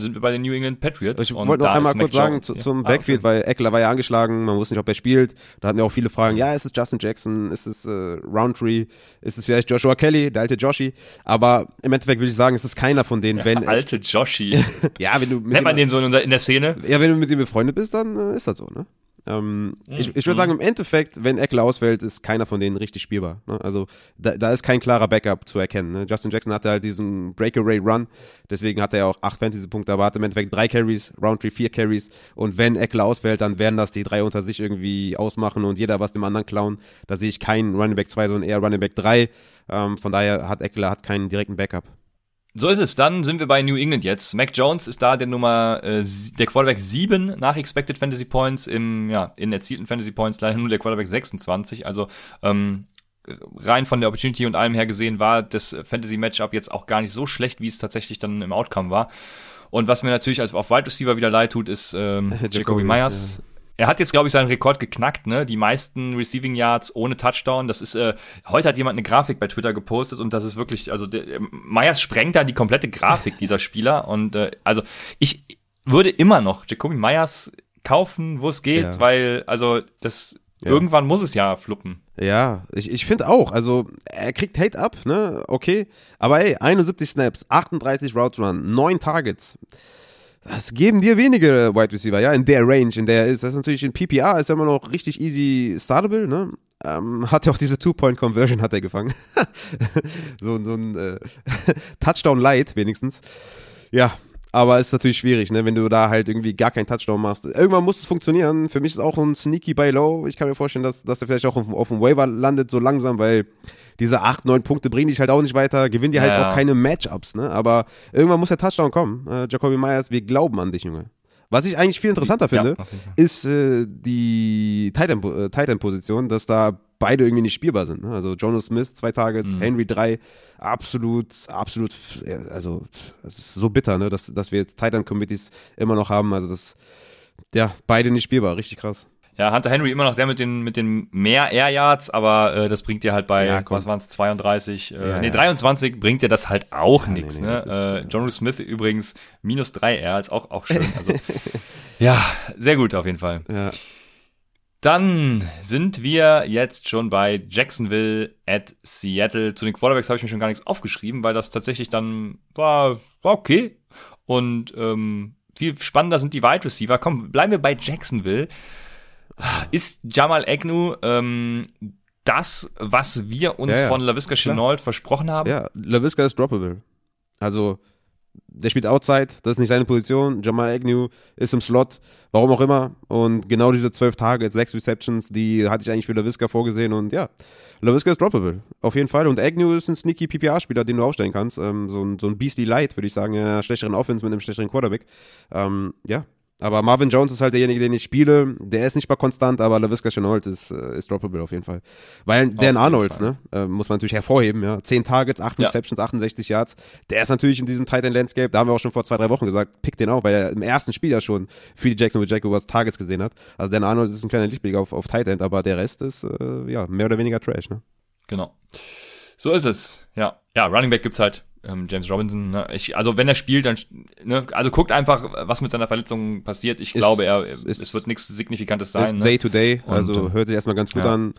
sind wir bei den New England Patriots. Ich wollte noch einmal kurz sagen zu, zum ah, Backfield, okay. weil Eckler war ja angeschlagen, man wusste nicht, ob er spielt. Da hatten ja auch viele Fragen, ja, ist es Justin Jackson, ist es äh, Roundtree, ist es vielleicht Joshua Kelly, der alte Joshi? Aber im Endeffekt würde ich sagen, es ist keiner von denen, wenn... alte Joshi. ja, wenn du... Nennt man den so in der Szene? Ja, wenn du mit ihm befreundet bist, dann äh, ist das so, ne? Ähm, mhm. Ich, ich würde sagen, im Endeffekt, wenn Eckler ausfällt, ist keiner von denen richtig spielbar. Ne? Also da, da, ist kein klarer Backup zu erkennen. Ne? Justin Jackson hatte halt diesen Breakaway-Run, deswegen hat er auch acht Fantasy-Punkte, aber hat im Endeffekt drei Carries, Roundtree vier Carries und wenn Eckler ausfällt, dann werden das die drei unter sich irgendwie ausmachen und jeder was dem anderen klauen. Da sehe ich keinen Running Back 2, sondern eher Running Back 3. Ähm, von daher hat Eckler hat keinen direkten Backup. So ist es. Dann sind wir bei New England jetzt. Mac Jones ist da der Nummer, äh, der Quarterback 7 nach Expected Fantasy Points im, ja, in erzielten Fantasy Points leider nur der Quarterback 26. Also, ähm, rein von der Opportunity und allem her gesehen war das Fantasy Matchup jetzt auch gar nicht so schlecht, wie es tatsächlich dann im Outcome war. Und was mir natürlich als auf Wide Receiver wieder leid tut, ist ähm, Jacoby Myers. Ja. Er hat jetzt, glaube ich, seinen Rekord geknackt, ne? Die meisten Receiving Yards ohne Touchdown. Das ist, äh, heute hat jemand eine Grafik bei Twitter gepostet und das ist wirklich, also der, Myers sprengt da die komplette Grafik dieser Spieler. Und äh, also ich würde immer noch Jacoby Myers kaufen, wo es geht, ja. weil, also das ja. Irgendwann muss es ja fluppen. Ja, ich, ich finde auch. Also, er kriegt Hate ab, ne? Okay. Aber ey, 71 Snaps, 38 Routes Run, 9 Targets das geben dir wenige Wide Receiver, ja, in der Range, in der er ist. Das ist natürlich in PPR, ist ja immer noch richtig easy startable, ne? Ähm, hat ja auch diese Two-Point-Conversion hat er gefangen. so, so ein äh, Touchdown Light wenigstens. Ja, aber ist natürlich schwierig, ne, wenn du da halt irgendwie gar keinen Touchdown machst. Irgendwann muss es funktionieren. Für mich ist auch ein Sneaky by Low. Ich kann mir vorstellen, dass, dass er vielleicht auch auf, auf dem Waiver landet, so langsam, weil diese 8, 9 Punkte bringen dich halt auch nicht weiter, gewinnen dir halt ja, auch keine Matchups, ne? Aber irgendwann muss der Touchdown kommen. Äh, Jacoby Myers, wir glauben an dich, Junge. Was ich eigentlich viel interessanter finde, ja, ist äh, die Titan-Position, dass da beide irgendwie nicht spielbar sind. Ne? Also Jonas Smith, zwei Targets, mhm. Henry drei, absolut, absolut, also es ist so bitter, ne? dass, dass wir jetzt Titan-Committees immer noch haben. Also das, ja, beide nicht spielbar, richtig krass. Ja, Hunter Henry immer noch der mit den, mit den mehr Air Yards, aber äh, das bringt dir halt bei, ja, was waren es, 32, äh, ja, nee, 23 bringt dir das halt auch ja, nichts. Nee, nee, ne? Äh, John Smith übrigens minus drei Yards, auch, auch schön. Also Ja, sehr gut auf jeden Fall. Ja. Dann sind wir jetzt schon bei Jacksonville at Seattle. Zu den Quarterbacks habe ich mir schon gar nichts aufgeschrieben, weil das tatsächlich dann war, war okay. Und ähm, viel spannender sind die Wide Receiver. Komm, bleiben wir bei Jacksonville. Ist Jamal Agnew ähm, das, was wir uns Ja, ja. von LaVisca Chenault versprochen haben? Ja, LaVisca ist droppable. Also, der spielt Outside, das ist nicht seine Position. Jamal Agnew ist im Slot, warum auch immer. Und genau diese zwölf Targets, sechs Receptions, die hatte ich eigentlich für LaVisca vorgesehen. Und ja, LaVisca ist droppable, auf jeden Fall. Und Agnew ist ein sneaky PPR-Spieler, den du aufstellen kannst. Ähm, so, ein, so ein Beastie Light, würde ich sagen, in einer schlechteren Offense mit einem schlechteren Quarterback. Ähm, ja, aber Marvin Jones ist halt derjenige, den ich spiele. Der ist nicht mal konstant, aber LaVisca Chenault ist, äh, ist droppable auf jeden Fall. Weil Dan Arnold, Fall. ne, äh, muss man natürlich hervorheben, ja. Zehn Targets, acht Ja. Receptions, 68 Yards. Der ist natürlich in diesem Tight End Landscape, da haben wir auch schon vor zwei, drei Wochen gesagt, pick den auch, weil er im ersten Spiel ja schon für die Jacksonville Jaguars Targets gesehen hat. Also Dan Arnold ist ein kleiner Lichtblick auf, auf Tight End, aber der Rest ist, äh, ja, mehr oder weniger Trash, ne. Genau. So ist es. Ja, ja, Running Back gibt's halt. Ähm, James Robinson. Ne? Ich, also wenn er spielt, dann ne? also guckt einfach, was mit seiner Verletzung passiert. Ich glaube, er, ist- es wird nichts Signifikantes ist sein. Ne? Day to Day, Und, also hört sich erstmal ganz gut ja. an.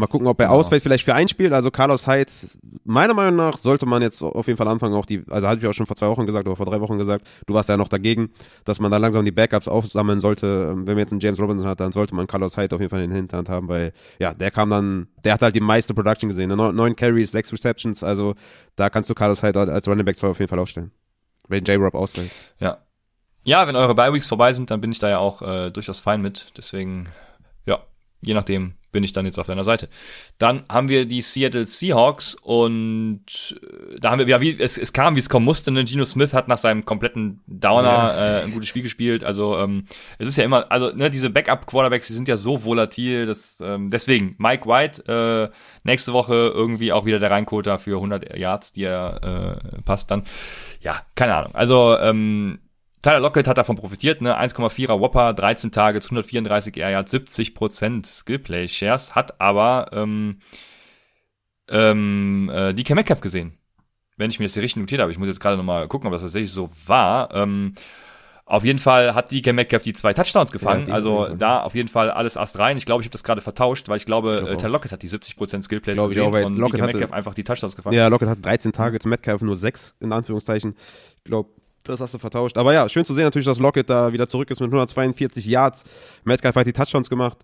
Mal gucken, ob er Genau. ausfällt, vielleicht für ein Spiel. Also Carlos Heights, meiner Meinung nach sollte man jetzt auf jeden Fall anfangen, auch die, also hatte ich auch schon vor zwei Wochen gesagt oder vor drei Wochen gesagt, du warst ja noch dagegen, dass man da langsam die Backups aufsammeln sollte. Ähm, Wenn man jetzt einen James Robinson hat, dann sollte man Carlos Hyde auf jeden Fall in der Hinterhand haben, weil ja, der kam dann, der hat halt die meiste Production gesehen. ne? Neun, Carries, sechs Receptions, also da kannst du Carlos Hyde als Running Back 2 auf jeden Fall aufstellen. Wenn J-Rob ausfällt. Ja. Ja, wenn eure Bye Weeks vorbei sind, dann bin ich da ja auch äh, durchaus fein mit. Deswegen, ja, je nachdem bin ich dann jetzt auf deiner Seite. Dann haben wir die Seattle Seahawks und äh, da haben wir, ja, wie es, es kam, wie es kommen musste. Ne? Geno Smith hat nach seinem kompletten Downer äh, ein gutes Spiel gespielt. Also ähm, es ist ja immer, also ne, diese Backup-Quarterbacks, die sind ja so volatil. dass ähm, deswegen Mike White äh, nächste Woche irgendwie auch wieder der Reinkoter für 100 Yards, die er äh, passt dann. Ja, keine Ahnung. Also ähm, Tyler Lockett hat davon profitiert, ne? 1,4er Whopper, 13 Targets, 134 Air Yards, 70% Skillplay Shares, hat aber ähm, ähm, äh, DK Metcalf gesehen. Wenn ich mir das hier richtig notiert habe. Ich muss jetzt gerade nochmal gucken, ob das tatsächlich so war. Ähm, auf jeden Fall hat DK Metcalf die zwei Touchdowns gefangen. Ja, also da auf jeden Fall alles Ast rein. Ich glaube, ich habe das gerade vertauscht, weil ich glaube, glaub äh, auch. Tyler Lockett hat die 70% Skillplays Glaub ich gesehen auch, weil und Lockett DK hatte- Metcalf einfach die Touchdowns gefangen. Ja, Lockett hat 13 Targets, Metcalf nur 6, in Anführungszeichen. Ich glaube, das hast du vertauscht. Aber ja, schön zu sehen natürlich, dass Lockett da wieder zurück ist mit 142 Yards. Metcalf hat die Touchdowns gemacht.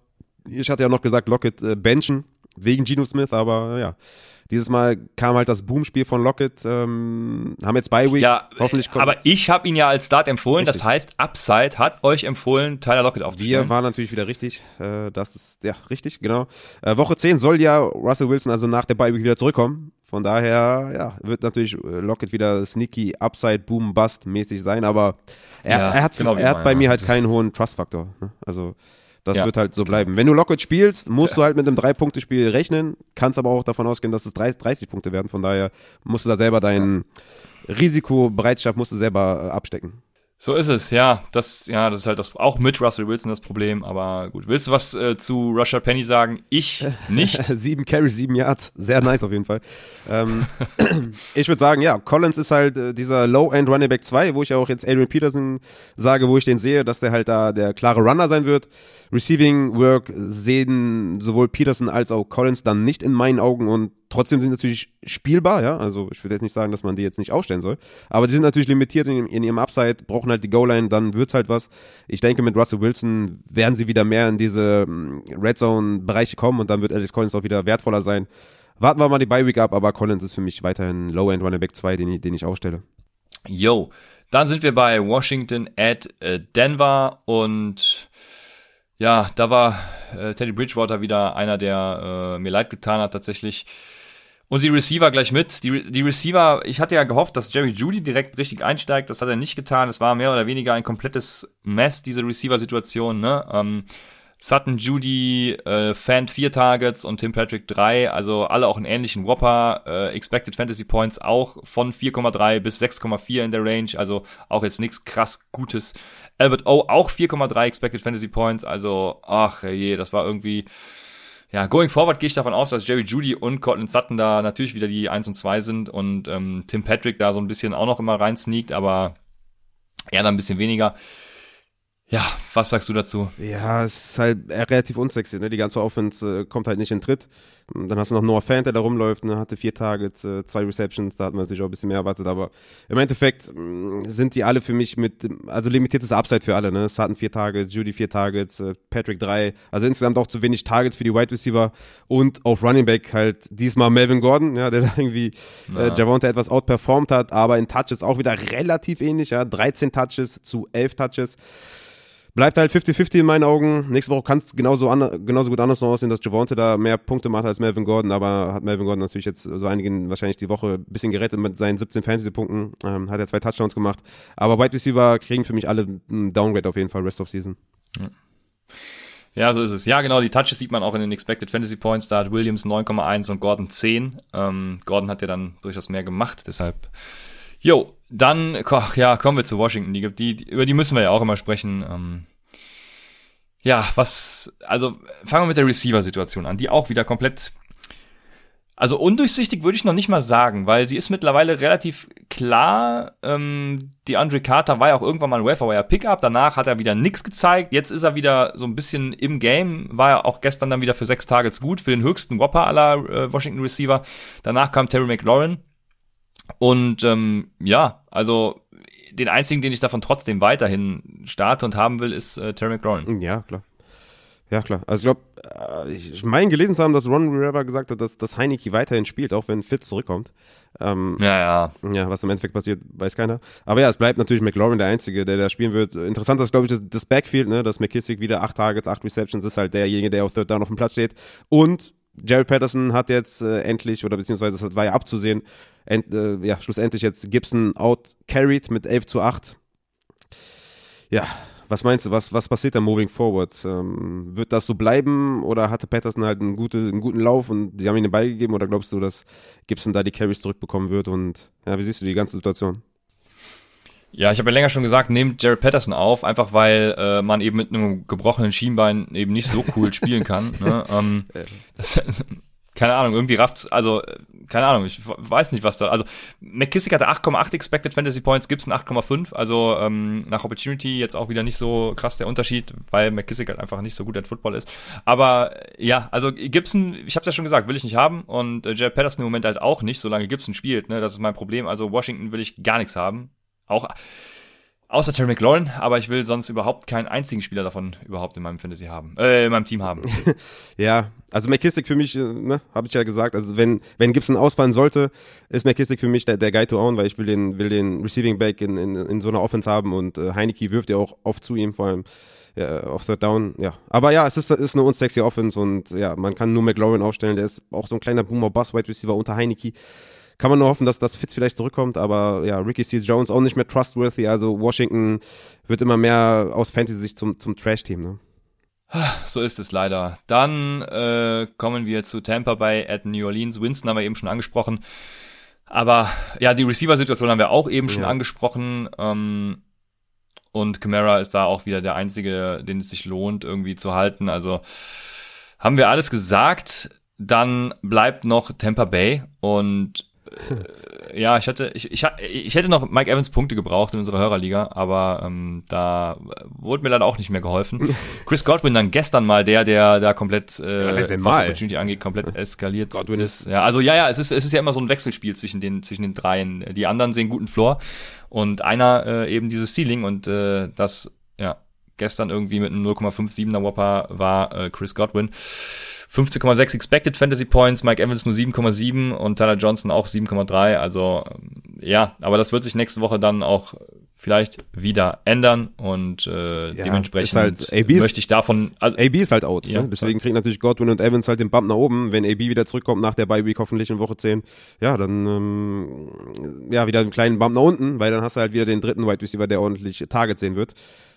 Ich hatte ja noch gesagt, Lockett äh, benchen wegen Geno Smith, aber ja. Dieses Mal kam halt das Boomspiel von Lockett. Ähm, haben jetzt Bye Week. Ja, Hoffentlich kommt. aber ich habe ihn ja als Start empfohlen. Das Richtig. heißt, Upside hat euch empfohlen, Tyler Lockett Wir aufzustellen. waren natürlich wieder richtig. Äh, das ist, ja, richtig, genau. Äh, Woche 10 soll ja Russell Wilson also nach der Bye Week wieder zurückkommen. Von daher, ja, wird natürlich äh, Lockett wieder sneaky, Upside, Boom, Bust mäßig sein, aber er, Ja, er hat, genau er hat bei ja. mir halt keinen hohen Trust-Faktor. Ne? Also, das Ja. wird halt so bleiben. Wenn du Lockett spielst, musst du halt mit einem Drei-Punkte-Spiel rechnen, kannst aber auch davon ausgehen, dass es 30, 30 Punkte werden. Von daher musst du da selber dein Risikobereitschaft musst du selber äh, abstecken. So ist es, ja. Das, ja, das ist halt das, auch mit Russell Wilson das Problem. Aber gut, willst du was äh, zu Russia Penny sagen? Ich nicht. sieben Carries, sieben Yards, sehr nice auf jeden Fall. Ähm, ich würde sagen, ja, Collins ist halt äh, dieser Low-End Running Back 2, wo ich ja auch jetzt Adrian Peterson sage, wo ich den sehe, dass der halt da der klare Runner sein wird. Receiving Work sehen sowohl Peterson als auch Collins dann nicht in meinen Augen und trotzdem sind natürlich spielbar, ja. Also ich würde jetzt nicht sagen, dass man die jetzt nicht aufstellen soll. Aber die sind natürlich limitiert in, in ihrem Upside, brauchen halt die Goal-Line, dann wird's halt was. Ich denke, mit Russell Wilson werden sie wieder mehr in diese mm, Red Zone-Bereiche kommen und dann wird Alex Collins auch wieder wertvoller sein. Warten wir mal die Bye Week ab, aber Collins ist für mich weiterhin Low-End Running Back 2, den ich, den ich aufstelle. Yo. Dann sind wir bei Washington at äh, Denver und ja, da war äh, Teddy Bridgewater wieder einer, der äh, mir leid getan hat tatsächlich. Und die Receiver gleich mit. Die, die Receiver, ich hatte ja gehofft, dass Jerry Judy direkt richtig einsteigt. Das hat er nicht getan. Es war mehr oder weniger ein komplettes Mess, diese Receiver-Situation. Ne? Ähm, Sutton, Judy, äh, Fant vier Targets und Tim Patrick drei, also alle auch einen ähnlichen Whopper. Äh, Expected Fantasy Points auch von 4,3 bis 6,4 in der Range, also auch jetzt nichts krass Gutes. Albert O auch 4,3 Expected Fantasy Points, also ach je, das war irgendwie ja, going forward gehe ich davon aus, dass Jerry Judy und Cortland Sutton da natürlich wieder die 1 und 2 sind und ähm, Tim Patrick da so ein bisschen auch noch immer rein sneakt, aber er dann ein bisschen weniger. Ja, was sagst du dazu? Ja, es ist halt relativ unsexy, ne? Die ganze Offense äh, kommt halt nicht in Tritt. Dann hast du noch Noah Fant, der da rumläuft, ne? hatte vier Targets, äh, zwei Receptions, da hat man natürlich auch ein bisschen mehr erwartet, aber im Endeffekt mh, sind die alle für mich mit, also limitiertes Upside für alle, ne? Es hatten vier Targets, Judy vier Targets, äh, Patrick drei, also insgesamt auch zu wenig Targets für die Wide Receiver und auf Running Back halt diesmal Melvin Gordon, ja, der da irgendwie äh, Javonte etwas outperformed hat, aber in Touches auch wieder relativ ähnlich, ja, 13 Touches zu 11 Touches. Bleibt halt 50-50 in meinen Augen. Nächste Woche kann es genauso, genauso gut anders noch aussehen, dass Javonte da mehr Punkte macht als Melvin Gordon, aber hat Melvin Gordon natürlich jetzt so einigen wahrscheinlich die Woche ein bisschen gerettet mit seinen 17 Fantasy-Punkten. Ähm, hat er zwei Touchdowns gemacht. Aber Wide Receiver kriegen für mich alle einen Downgrade auf jeden Fall, Rest of Season. Ja. Ja, so ist es. Ja, genau, die Touches sieht man auch in den Expected Fantasy Points. Da hat Williams 9,1 und Gordon 10. Ähm, Gordon hat ja dann durchaus mehr gemacht, deshalb. Jo, dann, ach, ja, kommen wir zu Washington. Die, die, über die müssen wir ja auch immer sprechen. Ähm, ja, was, also fangen wir mit der Receiver-Situation an, die auch wieder komplett, also undurchsichtig würde ich noch nicht mal sagen, weil sie ist mittlerweile relativ klar. Ähm, die Andre Carter war ja auch irgendwann mal ein Welfare Pickup, danach hat er wieder nix gezeigt, jetzt ist er wieder so ein bisschen im Game, war ja auch gestern dann wieder für sechs Targets gut, für den höchsten Whopper aller äh, Washington Receiver. Danach kam Terry McLaurin und ähm, ja, also den einzigen, den ich davon trotzdem weiterhin starte und haben will, ist äh, Terry McLaurin. Ja, klar. Ja, klar. Also ich glaube, äh, ich meine gelesen zu haben, dass Ron Rivera gesagt hat, dass, dass Heineke weiterhin spielt, auch wenn Fitz zurückkommt. Ähm, ja, ja. Ja, was im Endeffekt passiert, weiß keiner. Aber ja, es bleibt natürlich McLaurin der Einzige, der da spielen wird. Interessant ist, glaube ich, das, das Backfield, ne, dass McKissick wieder acht Targets, acht Receptions ist halt derjenige, der auf Third Down auf dem Platz steht. Und Jared Patterson hat jetzt äh, endlich, oder beziehungsweise das war ja abzusehen, end, äh, ja, schlussendlich jetzt Gibson out carried mit 11 zu 8. Ja, was meinst du, was, was passiert da moving forward? Ähm, wird das so bleiben oder hatte Patterson halt einen, gute, einen guten Lauf und die haben ihn den Ball gegeben oder glaubst du, dass Gibson da die Carries zurückbekommen wird und ja, wie siehst du die ganze Situation? Ja, ich habe ja länger schon gesagt, nehmt Jared Patterson auf, einfach weil äh, man eben mit einem gebrochenen Schienbein eben nicht so cool spielen kann. Ne? Ähm, das, keine Ahnung, irgendwie rafft, also, keine Ahnung, ich weiß nicht, was da, also, McKissick hatte 8,8 Expected Fantasy Points, Gibson 8,5, also, ähm, nach Opportunity jetzt auch wieder nicht so krass der Unterschied, weil McKissick halt einfach nicht so gut at Football ist. Aber, ja, also, Gibson, ich hab's ja schon gesagt, will ich nicht haben und äh, Jared Patterson im Moment halt auch nicht, solange Gibson spielt, ne, das ist mein Problem, also, Washington will ich gar nichts haben. Auch, Außer Terry McLaurin, aber ich will sonst überhaupt keinen einzigen Spieler davon überhaupt in meinem Fantasy haben, äh, in meinem Team haben. ja, also McKissick für mich, äh, ne, habe ich ja gesagt, also wenn, wenn Gibson ausfallen sollte, ist McKissick für mich der, der Guy to own, weil ich will den, will den Receiving Back in, in, in so einer Offense haben und äh, Heineke wirft ja auch oft zu ihm, vor allem ja, auf Third Down, ja. Aber ja, es ist, ist eine unsexy Offense und ja, man kann nur McLaurin aufstellen, der ist auch so ein kleiner Boomer-Bust-Wide-Receiver unter Heineke kann man nur hoffen, dass das Fitz vielleicht zurückkommt, aber ja, Ricky Seals Jones auch nicht mehr trustworthy, also Washington wird immer mehr aus Fantasy-Sicht zum, zum Trash-Team, ne? So ist es leider. Dann äh, kommen wir zu Tampa Bay at New Orleans. Winston haben wir eben schon angesprochen. Aber ja, die Receiver-Situation haben wir auch eben schon ja. angesprochen. Ähm, und Camara ist da auch wieder der Einzige, den es sich lohnt, irgendwie zu halten. Also haben wir alles gesagt. Dann bleibt noch Tampa Bay und ja, ich hatte, ich, ich, ich hätte noch Mike Evans Punkte gebraucht in unserer Hörerliga, aber ähm, da wurde mir leider auch nicht mehr geholfen. Chris Godwin dann gestern mal der, der da komplett, äh, was, denn was Opportunity angeht, komplett eskaliert Godwin ist. Ja, also ja, ja, es ist, es ist ja immer so ein Wechselspiel zwischen den, zwischen den dreien. Die anderen sehen guten Floor und einer äh, eben dieses Ceiling und äh, das, ja, gestern irgendwie mit einem 0,57er Whopper war äh, Chris Godwin. 15,6 Expected Fantasy Points, Mike Evans nur 7,7 und Tyler Johnson auch 7,3. Also ähm, ja, aber das wird sich nächste Woche dann auch vielleicht wieder ändern und äh, ja, dementsprechend halt, möchte ich davon. Also, AB ist halt out, ja, ne? deswegen kriegen natürlich Godwin und Evans halt den Bump nach oben. Wenn AB wieder zurückkommt nach der Bye Week hoffentlich in Woche 10, ja, dann ähm, ja wieder einen kleinen Bump nach unten, weil dann hast du halt wieder den dritten Wide Receiver, der ordentlich Target sehen wird.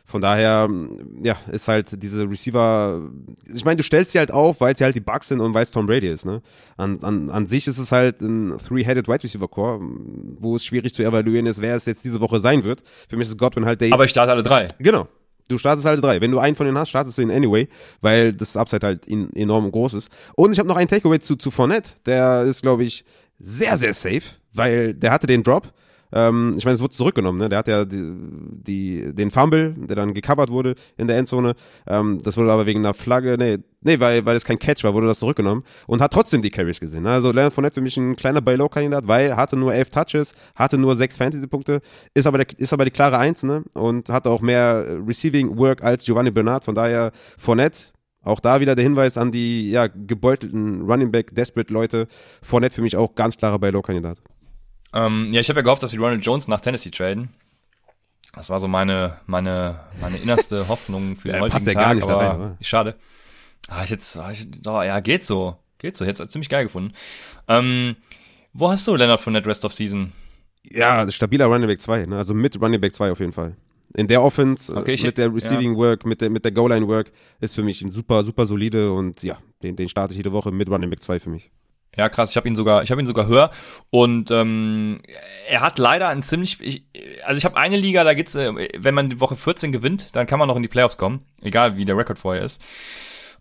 Von daher, ja, ist halt diese Receiver, ich meine, du stellst sie halt auf, weil sie halt die Bugs sind und weil es Tom Brady ist, ne? An, an, an sich ist es halt ein Three-Headed Wide Receiver Core, wo es schwierig zu evaluieren ist, wer es jetzt diese Woche sein wird. Für mich ist Godwin halt der. Aber ich starte alle drei. Genau. Du startest alle drei. Wenn du einen von denen hast, startest du ihn anyway, weil das Upside halt in, enorm groß ist. Und ich habe noch einen Takeaway zu, zu Fournette. Der ist, glaube ich, sehr, sehr safe, weil der hatte den Drop Ähm, ich meine, es wurde zurückgenommen, ne? Der hat ja die, die, den Fumble, der dann gecovert wurde in der Endzone. Ähm, das wurde aber wegen einer Flagge, nee, nee, weil, weil es kein Catch war, wurde das zurückgenommen und hat trotzdem die Carries gesehen. Ne? Also Leonard Fournette für mich ein kleiner Buy-Low-Kandidat, weil hatte nur elf Touches, hatte nur sechs Fantasy-Punkte, ist aber der, ist aber die klare Eins, ne? Und hatte auch mehr Receiving Work als Giovanni Bernard. Von daher Fournette auch da wieder der Hinweis an die ja, gebeutelten Running Back Desperate Leute. Fournette für mich auch ganz klarer bei Low-Kandidat. Ähm, ja, ich habe ja gehofft, dass die Ronald Jones nach Tennessee traden. Das war so meine, meine, meine innerste Hoffnung für den ja, heutigen passt ja Tag, gar nicht aber da rein, schade. Ah, ich jetzt, ah, ich, oh, ja, geht so. Geht so. Jetzt ziemlich geil gefunden. Ähm, wo hast du Leonard von Net Rest of Season? Ja, stabiler Running Back 2, ne? also mit Running Back 2 auf jeden Fall. In der Offense, Okay, ich- mit der Receiving Work, mit der, mit der Goal-Line Work, ist für mich ein super, super solide und ja, den, den starte ich jede Woche mit Running Back 2 für mich. Ja, krass, ich habe ihn sogar, ich habe ihn sogar höher und ähm, er hat leider ein ziemlich ich, also ich habe eine Liga, da geht's äh, wenn man die Woche 14 gewinnt, dann kann man noch in die Playoffs kommen, egal wie der Rekord vorher ist.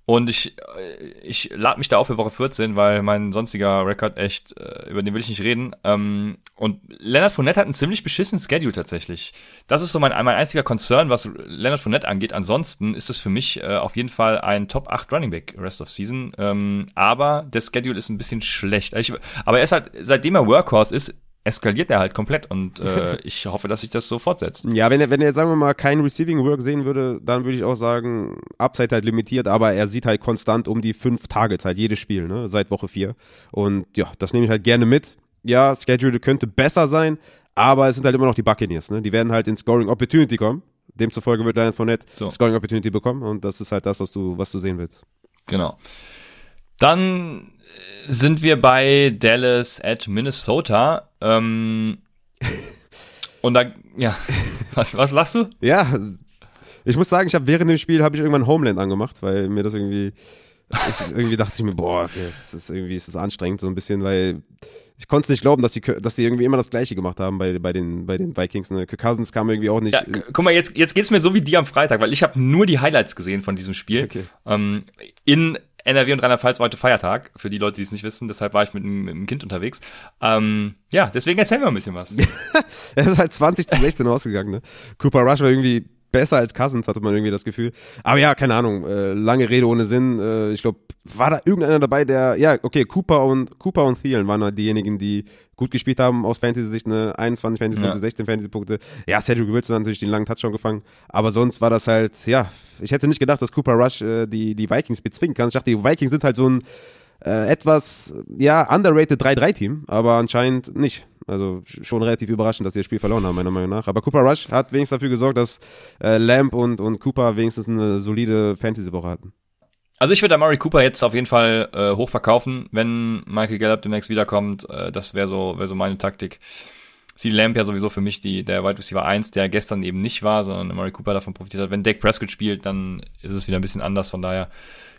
Und ich äh, ich lade mich da auf für Woche 14, weil mein sonstiger Rekord echt äh, über den will ich nicht reden. Ähm, und Leonard Fournette hat einen ziemlich beschissenen Schedule tatsächlich. Das ist so mein mein einziger Concern, was Leonard Fournette angeht. Ansonsten ist es für mich äh, auf jeden Fall ein Top 8 Running Back Rest of Season. Ähm, aber der Schedule ist ein bisschen schlecht. Ich, aber er ist halt, seitdem er Workhorse ist, eskaliert er halt komplett und äh, ich hoffe, dass sich das so fortsetzt. Ja, wenn er, wenn er jetzt, sagen wir mal, kein Receiving Work sehen würde, dann würde ich auch sagen, Upside halt limitiert, aber er sieht halt konstant um die fünf Targets halt jedes Spiel, ne, seit Woche vier. Und ja, das nehme ich halt gerne mit. Ja, Schedule könnte besser sein, aber es sind halt immer noch die Buccaneers, ne, die werden halt in Scoring Opportunity kommen. Demzufolge wird Lions Fournette So. Scoring Opportunity bekommen und das ist halt das, was du, was du sehen willst. Genau. Dann äh, sind wir bei Dallas at Minnesota. Ähm, und da, ja, was, was lachst du? Ja, ich muss sagen, ich habe während dem Spiel habe ich irgendwann Homeland angemacht, weil mir das irgendwie ich, irgendwie dachte ich mir, boah, okay, es ist irgendwie ist das anstrengend so ein bisschen, weil ich konnte es nicht glauben, dass die dass die irgendwie immer das gleiche gemacht haben bei bei den bei den Vikings. Ne? Kirk Cousins kam irgendwie auch nicht. Ja, gu- guck mal, jetzt, jetzt geht's mir so wie dir am Freitag, weil ich habe nur die Highlights gesehen von diesem Spiel. Okay. Ähm, in NRW und Rheinland-Pfalz war heute Feiertag, für die Leute, die es nicht wissen, deshalb war ich mit, dem Kind unterwegs. Ähm, ja, deswegen erzähl mir ein bisschen was. Es ist halt 20 zu 16 ausgegangen. Ne? Cooper Rush war irgendwie besser als Cousins, hatte man irgendwie das Gefühl. Aber ja, keine Ahnung, äh, lange Rede ohne Sinn. Äh, ich glaube, war da irgendeiner dabei, der, ja, okay, Cooper und Cooper und Thielen waren halt diejenigen, die gut gespielt haben aus Fantasy-Sicht, ne, 21 Fantasy-Punkte, Ja. 16 Fantasy-Punkte. Ja, Cedric Wilson hat natürlich den langen Touchdown gefangen, aber sonst war das halt, ja, ich hätte nicht gedacht, dass Cooper Rush äh, die, die Vikings bezwingen kann. Ich dachte, die Vikings sind halt so ein äh, etwas, ja, underrated 3-3-Team, aber anscheinend nicht. Also sch- schon relativ überraschend, dass sie das Spiel verloren haben, meiner Meinung nach. Aber Cooper Rush hat wenigstens dafür gesorgt, dass äh, Lamb und, und Cooper wenigstens eine solide Fantasy-Woche hatten. Also ich würde Amari Cooper jetzt auf jeden Fall äh, hoch verkaufen, wenn Michael Gallup demnächst wiederkommt. Äh, das wäre so, wäre so meine Taktik. CD Lamb ja sowieso für mich die, der Wide Receiver 1, der gestern eben nicht war, sondern Amari Cooper davon profitiert hat. Wenn Dak Prescott spielt, dann ist es wieder ein bisschen anders. Von daher,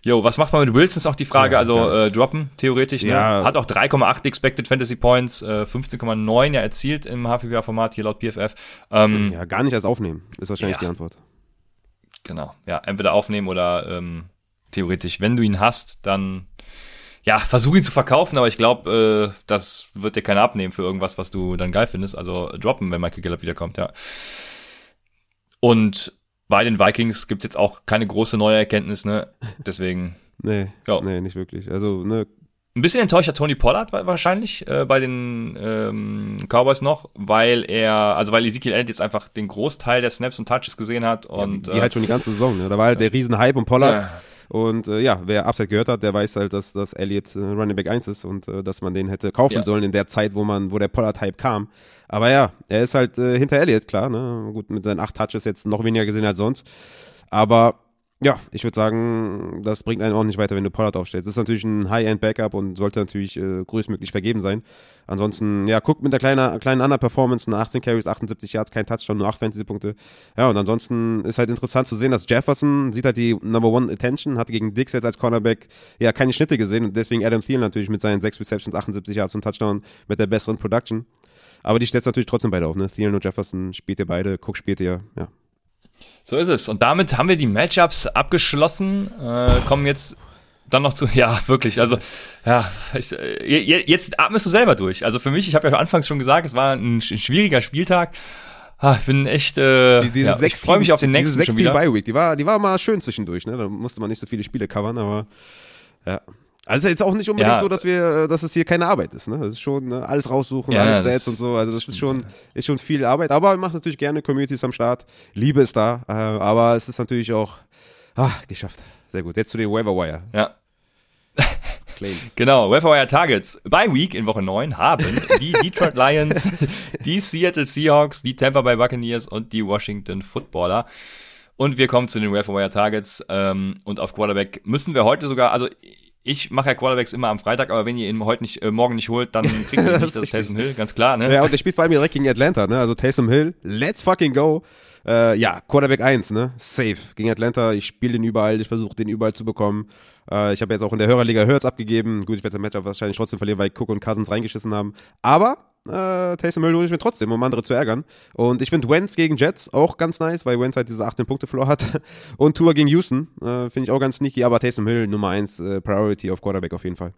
jo, was macht man mit Wilson ist auch die Frage. Ja, also äh, droppen, theoretisch. Ne? Ja. Hat auch 3,8 Expected Fantasy Points, äh, 15,9 ja erzielt im HPBA-Format, hier laut PFF. Ähm, Ja, gar nicht als aufnehmen, ist wahrscheinlich Ja. die Antwort. Genau, ja, entweder aufnehmen oder ähm, theoretisch, wenn du ihn hast, dann ja, versuch ihn zu verkaufen, aber ich glaube, äh, das wird dir keiner abnehmen für irgendwas, was du dann geil findest. Also droppen, wenn Michael Gallup wiederkommt, ja. Und bei den Vikings gibt's jetzt auch keine große neue Erkenntnis, ne? Deswegen Nee, Ja. nee, nicht wirklich. Also, ne, ein bisschen enttäuscht hat Tony Pollard wa- wahrscheinlich äh, bei den ähm, Cowboys noch, weil er, also weil Ezekiel Elliott jetzt einfach den Großteil der Snaps und Touches gesehen hat und die halt schon die ganze Saison, ne? Da war halt der riesen Hype um Pollard. Ja. Und äh, ja, wer Upside gehört hat, der weiß halt, dass, dass Elliott äh, Running Back 1 ist und äh, dass man den hätte kaufen Ja. sollen in der Zeit, wo man, wo der Pollard-Hype kam. Aber ja, er ist halt äh, hinter Elliott, klar, ne? Gut, mit seinen acht Touches jetzt noch weniger gesehen als sonst. Aber ja, ich würde sagen, das bringt einen auch nicht weiter, wenn du Pollard aufstellst. Das ist natürlich ein High-End-Backup und sollte natürlich äh, größtmöglich vergeben sein. Ansonsten, ja, guckt mit der kleinen, kleinen Under-Performance, eine 18 Carries, 78 Yards, kein Touchdown, nur 8 Fantasy-Punkte. Ja, und ansonsten ist halt interessant zu sehen, dass Jefferson sieht halt die Number One Attention, hatte gegen Dix jetzt als Cornerback ja keine Schnitte gesehen und deswegen Adam Thielen natürlich mit seinen 6 Receptions, 78 Yards und Touchdown mit der besseren Production. Aber die stellt natürlich trotzdem beide auf, ne? Thielen und Jefferson spielt ihr beide, Cook spielt ihr, ja. So ist es. Und damit haben wir die Matchups abgeschlossen, äh, kommen jetzt dann noch zu, ja, wirklich, also, ja, ich, äh, jetzt atmest du selber durch. Also für mich, ich habe ja anfangs schon gesagt, es war ein, schwieriger Spieltag. Ah, ich bin echt, äh, Die, ja, ich freue mich auf den nächsten diese schon sechs wieder. Bye Week, die war, die war mal schön zwischendurch, ne? Da musste man nicht so viele Spiele covern, aber ja. Also ist jetzt auch nicht unbedingt Ja. so, dass wir, äh, dass es hier keine Arbeit ist, ne? Das ist schon ne? alles raussuchen, Ja, alles Stats und so. Also das ist schon, ist schon viel Arbeit. Aber wir machen natürlich gerne Communities am Start. Liebe ist da, äh, aber es ist natürlich auch, ah, geschafft. Sehr gut. Jetzt zu den Waiver Wire Ja. Genau, Wire Targets bei Week in Woche 9 haben die Detroit Lions, die Seattle Seahawks, die Tampa Bay Buccaneers und die Washington Footballer. Und wir kommen zu den Wire Targets ähm, und auf Quarterback müssen wir heute sogar, also ich mache ja Quarterbacks immer am Freitag, aber wenn ihr ihn heute nicht, äh, morgen nicht holt, dann kriegt ihr Das nicht das richtig. Taysom Hill, ganz klar, ne? Ja, und der spielt vor allem direkt gegen Atlanta, ne? Also Taysom Hill, let's fucking go. Äh, ja, Quarterback 1, ne? Safe. Gegen Atlanta, ich spiele den überall, ich versuche den überall zu bekommen. Äh, ich habe jetzt auch in der Hörerliga Hurts abgegeben. Gut, ich werde das Matchup wahrscheinlich trotzdem verlieren, weil Cook und Cousins reingeschissen haben. Aber äh, Taysom Hill hole ich mir trotzdem, um andere zu ärgern. Und ich finde Wentz gegen Jets auch ganz nice, weil Wentz halt diese 18-Punkte-Floor hat. Und Tour gegen Houston äh, finde ich auch ganz sneaky, aber Taysom Hill Nummer 1 äh, Priority auf Quarterback auf jeden Fall.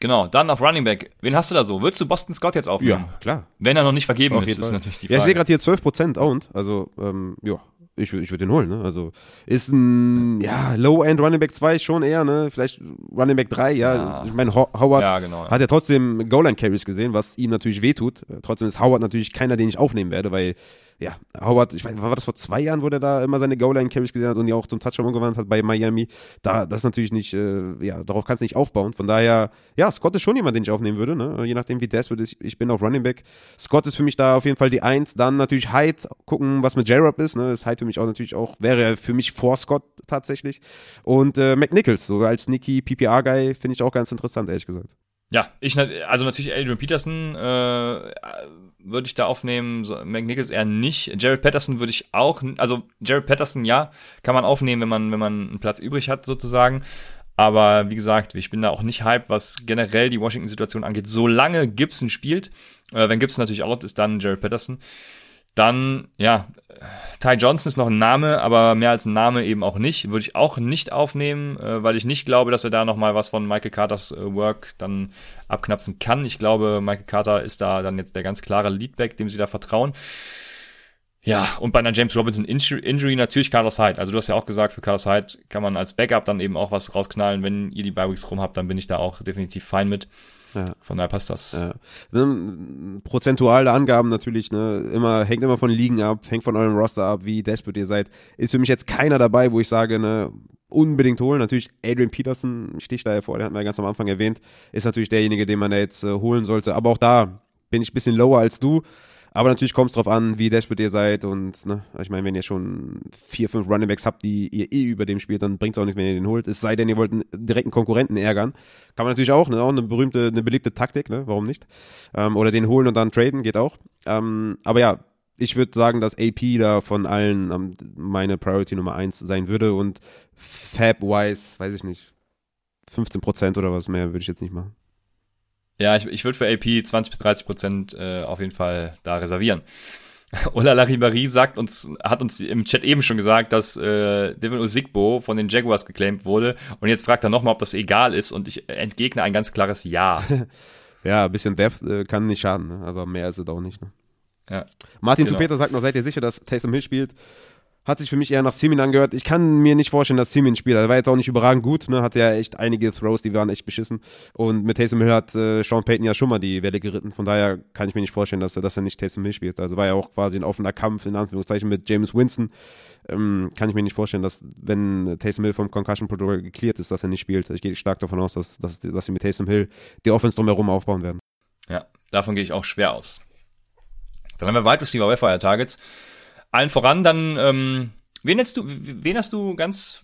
Genau, dann auf Running Back. Wen hast du da so? Würdest du Boston Scott jetzt aufnehmen? klar. Wenn er noch nicht vergeben Auf ist, ist natürlich die Ja, ich Frage. sehe gerade hier 12% owned. Also, ähm, ja, ich, ich würde den holen, ne? Also, ist ein, ja, Low-End Running Back 2 schon eher, ne? Vielleicht Running Back 3, ja. Ja. Ich meine, Ho Howard ja, genau. Ja. hat ja trotzdem Goal-Line-Carries gesehen, was ihm natürlich wehtut. Äh, Trotzdem ist Howard natürlich keiner, den ich aufnehmen werde, weil, ja, Howard, ich weiß, war das vor zwei Jahren, wo der da immer seine Goal-Line-Carries gesehen hat und die auch zum Touchdown umgewandelt hat bei Miami? Da, das ist natürlich nicht, äh, ja, darauf kannst du nicht aufbauen. Von daher, ja, Scott ist schon jemand, den ich aufnehmen würde, ne? Je nachdem, wie desperate ist. Ich bin auf Running Back. Scott ist für mich da auf jeden Fall die Eins. Dann natürlich Hyde, gucken, was mit J-Rob ist, ne? Ist Hyde für mich auch natürlich auch, wäre für mich vor Scott tatsächlich. Und äh, McNichols, so als Nicky PPR-Guy, finde ich auch ganz interessant, ehrlich gesagt. Ja, ich also natürlich Adrian Peterson äh, würde ich da aufnehmen, so, McNichols eher nicht. Jared Patterson würde ich auch, also Jared Patterson ja, kann man aufnehmen, wenn man wenn man einen Platz übrig hat sozusagen. Aber wie gesagt, ich bin da auch nicht hype, was generell die Washington-Situation angeht. Solange Gibson spielt, äh, wenn Gibson natürlich out ist, dann Jared Patterson. Dann, ja, Ty Johnson ist noch ein Name, aber mehr als ein Name eben auch nicht. Würde ich auch nicht aufnehmen, äh, weil ich nicht glaube, dass er da nochmal was von Michael Carters äh, Work dann abknapsen kann. Ich glaube, Michael Carter ist da dann jetzt der ganz klare Leadback, dem sie da vertrauen. Ja, und bei einer James Robinson Injury, natürlich Carlos Hyde. Also du hast ja auch gesagt, für Carlos Hyde kann man als Backup dann eben auch was rausknallen. Wenn ihr die Bi-Weeks rum habt, dann bin ich da auch definitiv fein mit. Ja. Von daher passt das. Ja. Ne, Prozentuale Angaben natürlich, ne, immer, hängt immer von Ligen ab, hängt von eurem Roster ab, wie desperate ihr seid. Ist für mich jetzt keiner dabei, wo ich sage, ne, unbedingt holen. Natürlich Adrian Peterson sticht da hervor, den hatten wir ja ganz am Anfang erwähnt, ist natürlich derjenige, den man da jetzt äh, holen sollte. Aber auch da bin ich ein bisschen lower als du. Aber natürlich kommt es drauf an, wie desperate ihr seid und ne, ich meine, wenn ihr schon vier, fünf Runningbacks habt, die ihr eh über dem spielt, dann bringt es auch nichts, wenn ihr den holt. Es sei denn, ihr wollt einen direkten Konkurrenten ärgern. Kann man natürlich auch, ne, auch eine berühmte, eine beliebte Taktik, ne, warum nicht? Ähm, oder den holen und dann traden, geht auch. Ähm, aber ja, ich würde sagen, dass AP da von allen ähm, meine Priority Nummer eins sein würde und Fab-wise, weiß ich nicht, 15% oder was mehr würde ich jetzt nicht machen. Ja, ich, ich würde für AP 20 bis 30 Prozent äh, auf jeden Fall da reservieren. Ola Laribari sagt uns, hat uns im Chat eben schon gesagt, dass äh, Devin Osigbo von den Jaguars geclaimed wurde. Und jetzt fragt er nochmal, ob das egal ist. Und ich entgegne ein ganz klares Ja. Ja, ein bisschen Depth äh, kann nicht schaden, ne? aber mehr ist es auch nicht. Ne? Ja. Martin Genau. Tupeter sagt noch, seid ihr sicher, dass Taysom Hill spielt? Hat sich für mich eher nach Simin angehört. Ich kann mir nicht vorstellen, dass Simin spielt. Er war jetzt auch nicht überragend gut, ne? Hatte ja echt einige Throws, die waren echt beschissen. Und mit Taysom Hill hat äh, Sean Payton ja schon mal die Welle geritten. Von daher kann ich mir nicht vorstellen, dass er, dass er nicht Taysom Hill spielt. Also war ja auch quasi ein offener Kampf, in Anführungszeichen, mit James Winston. Ähm, kann ich mir nicht vorstellen, dass, wenn Taysom Hill vom Concussion Protocol geklärt ist, dass er nicht spielt. Ich gehe stark davon aus, dass, dass, dass sie mit Taysom Hill die Offense drumherum aufbauen werden. Ja, davon gehe ich auch schwer aus. Dann haben wir Wide Receiver Wildfire Targets. Allen voran dann, ähm, wen hättest du, wen hast du ganz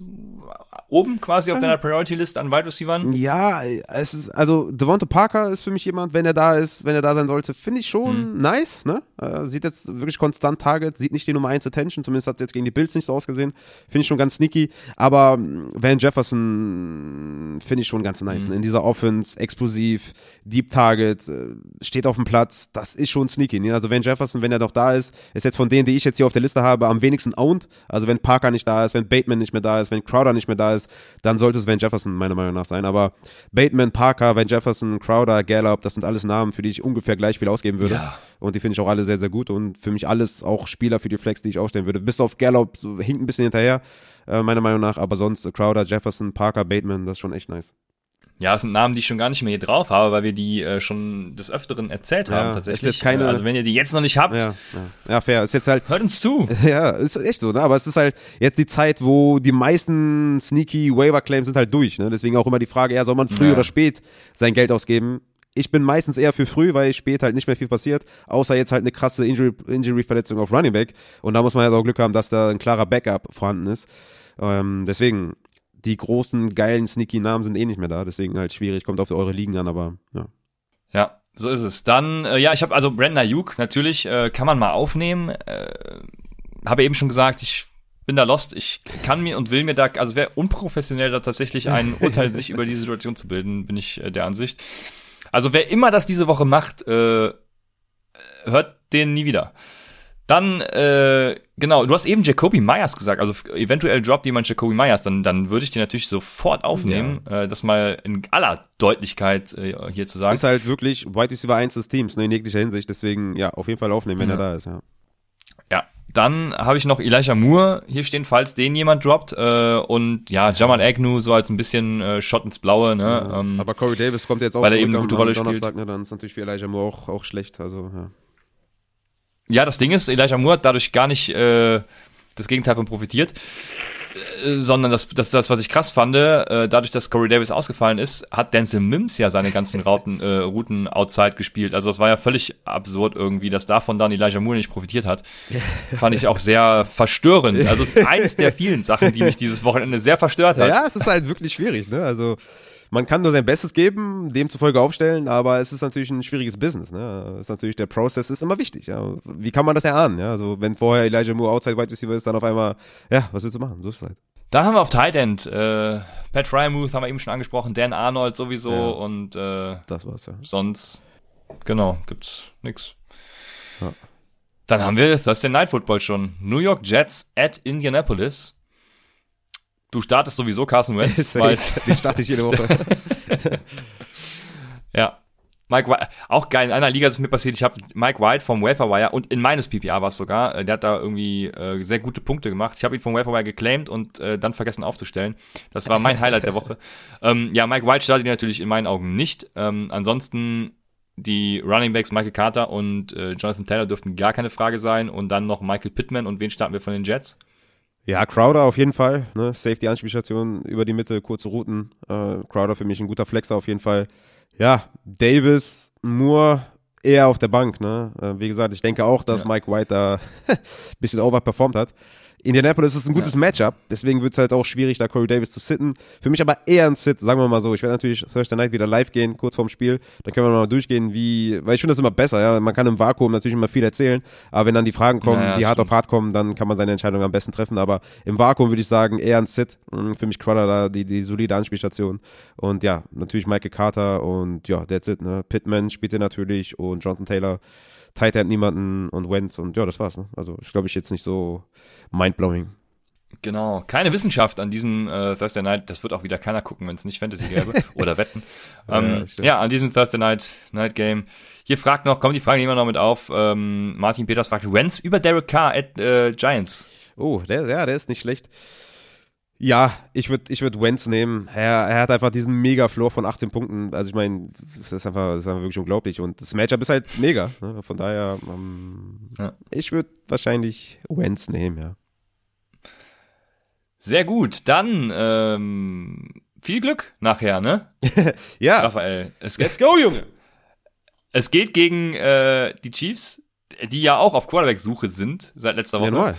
oben quasi auf deiner Priority List an Wide Receivern? Ja, es ist, also Devonta Parker ist für mich jemand, wenn er da ist, wenn er da sein sollte, finde ich schon nice, ne? Äh, sieht jetzt wirklich konstant Target, sieht nicht die Nummer 1 Attention, zumindest hat es jetzt gegen die Bills nicht so ausgesehen. Finde ich schon ganz sneaky. Aber Van Jefferson finde ich schon ganz nice. Ne? In dieser Offense, explosiv, Deep Target, äh, steht auf dem Platz, das ist schon sneaky. Ne? Also Van Jefferson, wenn er doch da ist, ist jetzt von denen, die ich jetzt hier auf der Liste habe, am wenigsten owned. Also wenn Parker nicht da ist, wenn Bateman nicht mehr da ist, wenn Crowder nicht mehr da ist, dann sollte es Van Jefferson meiner Meinung nach sein. Aber Bateman, Parker, Van Jefferson, Crowder, Gallup, das sind alles Namen, für die ich ungefähr gleich viel ausgeben würde. Ja. Und die finde ich auch alle sehr, sehr gut. Und für mich alles auch Spieler für die Flex, die ich aufstellen würde. Bis auf Gallup so, hinkt ein bisschen hinterher, äh, meiner Meinung nach. Aber sonst Crowder, Jefferson, Parker, Bateman, das ist schon echt nice. Ja, das sind Namen, die ich schon gar nicht mehr hier drauf habe, weil wir die äh, schon des Öfteren erzählt haben Ja, tatsächlich. ist jetzt keine- also wenn ihr die jetzt noch nicht habt, Ja, ja. ja fair. Ist jetzt halt hört uns zu. Ja, ist echt so, ne? Aber es ist halt jetzt die Zeit, wo die meisten sneaky Waiver Claims sind halt durch, ne? Deswegen auch immer die Frage, ja, soll man früh oder spät sein Geld ausgeben? Ich bin meistens eher für früh, weil spät halt nicht mehr viel passiert, außer jetzt halt eine krasse Injury, Injury-Verletzung auf Running Back. Und da muss man halt auch Glück haben, dass da ein klarer Backup vorhanden ist. Ähm, deswegen, die großen, geilen, sneaky Namen sind eh nicht mehr da. Deswegen halt schwierig, kommt auf eure Ligen an, aber ja. Ja, so ist es. Dann, äh, ja, ich habe also Brandon Ayuk, natürlich, äh, kann man mal aufnehmen. Äh, habe eben schon gesagt, ich bin da lost. Ich kann mir und will mir da, also wäre unprofessionell da tatsächlich ein Urteil sich über die Situation zu bilden, bin ich äh, der Ansicht. Also wer immer das diese Woche macht, äh, hört den nie wieder. Dann, äh, genau, du hast eben Jacoby Myers gesagt, also eventuell droppt jemand Jacoby Myers, dann, dann würde ich den natürlich sofort aufnehmen, äh, das mal in aller Deutlichkeit äh, hier zu sagen. Ist halt wirklich Wide Receiver 1 des Teams, ne, in jeglicher Hinsicht. Deswegen, ja, auf jeden Fall aufnehmen, wenn Ja. er da ist, ja. Ja, dann habe ich noch Elijah Moore hier stehen, falls den jemand droppt. Äh, und ja, Jamal Agnew so als ein bisschen äh, Shot ins Blaue. Ne? Ja, ähm, aber Corey Davis kommt jetzt auch weil er zurück eben eine gute Rolle Donnerstag, ne, dann ist natürlich für Elijah Moore auch, auch schlecht. Also, ja. Ja, das Ding ist, Elijah Moore hat dadurch gar nicht äh, das Gegenteil von profitiert. Äh, Sondern das, das, das, was ich krass fand, äh, dadurch, dass Corey Davis ausgefallen ist, hat Denzel Mims ja seine ganzen Routen, äh, Routen outside gespielt. Also das war ja völlig absurd irgendwie, dass davon dann Elijah Moore nicht profitiert hat. Fand ich auch sehr verstörend. Also es ist eines der vielen Sachen, die mich dieses Wochenende sehr verstört hat. ja, es ist halt wirklich schwierig, ne? Also, man kann nur sein Bestes geben, demzufolge aufstellen, aber es ist natürlich ein schwieriges Business, ne? Es ist natürlich, der Prozess ist immer wichtig, ja. Wie kann man das erahnen, ja? Also, wenn vorher Elijah Moore Outside Wide Receiver ist, dann auf einmal, ja, was willst du machen? So ist es Da haben wir auf Tight End äh, Pat Frymuth haben wir eben schon angesprochen, Dan Arnold sowieso Ja. und äh, Das war's, ja. sonst genau gibt's nix. Ja. Dann haben wir das ist der Night Football schon. New York Jets at Indianapolis. Du startest sowieso Carson Wentz, weil Den starte ich jede Woche. ja. Mike White, auch geil, in einer Liga ist es mir passiert, ich habe Mike White vom Waferwire und in meines PPA war es sogar, äh, der hat da irgendwie äh, sehr gute Punkte gemacht. Ich habe ihn vom Waferwire geclaimed und äh, dann vergessen aufzustellen. Das war mein Highlight der Woche. Ähm, ja, Mike White startet natürlich in meinen Augen nicht. Ähm, ansonsten die Running Backs Michael Carter und äh, Jonathan Taylor dürften gar keine Frage sein und dann noch Michael Pittman und wen starten wir von den Jets? Ja, Crowder auf jeden Fall. Ne? Safety-Anspielstation über die Mitte, kurze Routen. Äh, Crowder für mich ein guter Flexer auf jeden Fall. Ja, Davis, Moore eher auf der Bank. Ne? Äh, wie gesagt, ich denke auch, dass Ja. Mike White da ein bisschen overperformt hat. Indianapolis ist ein gutes Matchup, deswegen wird es halt auch schwierig, da Corey Davis zu sitten. Für mich aber eher ein Sit, sagen wir mal so. Ich werde natürlich Thursday Night wieder live gehen, kurz vorm Spiel. Dann können wir mal durchgehen, wie, weil ich finde das immer besser, ja. Man kann im Vakuum natürlich immer viel erzählen, aber wenn dann die Fragen kommen, Ja, ja, die hart stimmt. auf hart kommen, dann kann man seine Entscheidung am besten treffen. Aber im Vakuum würde ich sagen, eher ein Sit. Mm, Für mich Crowder da die, die solide Anspielstation. Und ja, natürlich Michael Carter und ja, that's it, ne. Pittman spielt hier natürlich und Jonathan Taylor. Tight End niemanden und Wentz und ja, das war's. Ne? Also ist, glaube ich, jetzt nicht so mindblowing. Genau, keine Wissenschaft an diesem äh, Thursday Night. Das wird auch wieder keiner gucken, wenn es nicht Fantasy gäbe oder Wetten. Ja, Ähm, stimmt. ja, an diesem Thursday Night Night Game. Hier fragt noch, kommt die Frage immer noch mit auf. Ähm, Martin Peters fragt, Wentz über Derek Carr at äh, Giants. Oh, der, ja, der ist nicht schlecht. Ja, ich würde ich würd Wentz nehmen. Er, er hat einfach diesen Mega-Floor von 18 Punkten. Also ich meine, das ist einfach, das ist einfach wirklich unglaublich. Und das Matchup ist halt mega. Ne? Von daher, ähm, Ja. ich würde wahrscheinlich Wentz nehmen, ja. Sehr gut, dann ähm, viel Glück nachher, ne? Ja, Raphael. Es, let's go, Junge! es geht gegen äh, die Chiefs, die ja auch auf Quarterback-Suche sind seit letzter Ja, Woche. normal.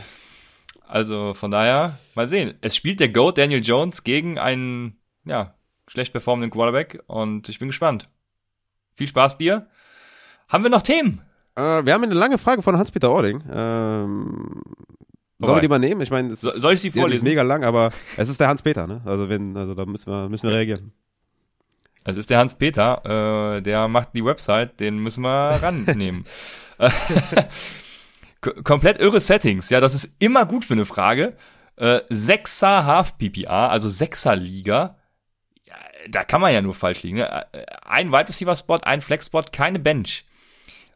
Also von daher, mal sehen. Es spielt der GOAT Daniel Jones gegen einen, ja, schlecht performenden Quarterback und ich bin gespannt. Viel Spaß dir. Haben wir noch Themen? Äh, wir haben eine lange Frage von Hans-Peter Ording. Ähm, sollen wir die mal nehmen? Ich meine, es So, soll ich sie die ist vorlesen? mega lang, aber es ist der Hans-Peter, ne? Also wenn, also da müssen wir, müssen wir reagieren. Es ist der Hans-Peter, äh, der macht die Website, den müssen wir rannehmen. Komplett irre Settings, ja, das ist immer gut für eine Frage. Äh, Sechser Half PPR, also Sechser Liga. Ja, da kann man ja nur falsch liegen. Ne? Äh, ein Wide Receiver Spot, ein Flex Spot, keine Bench.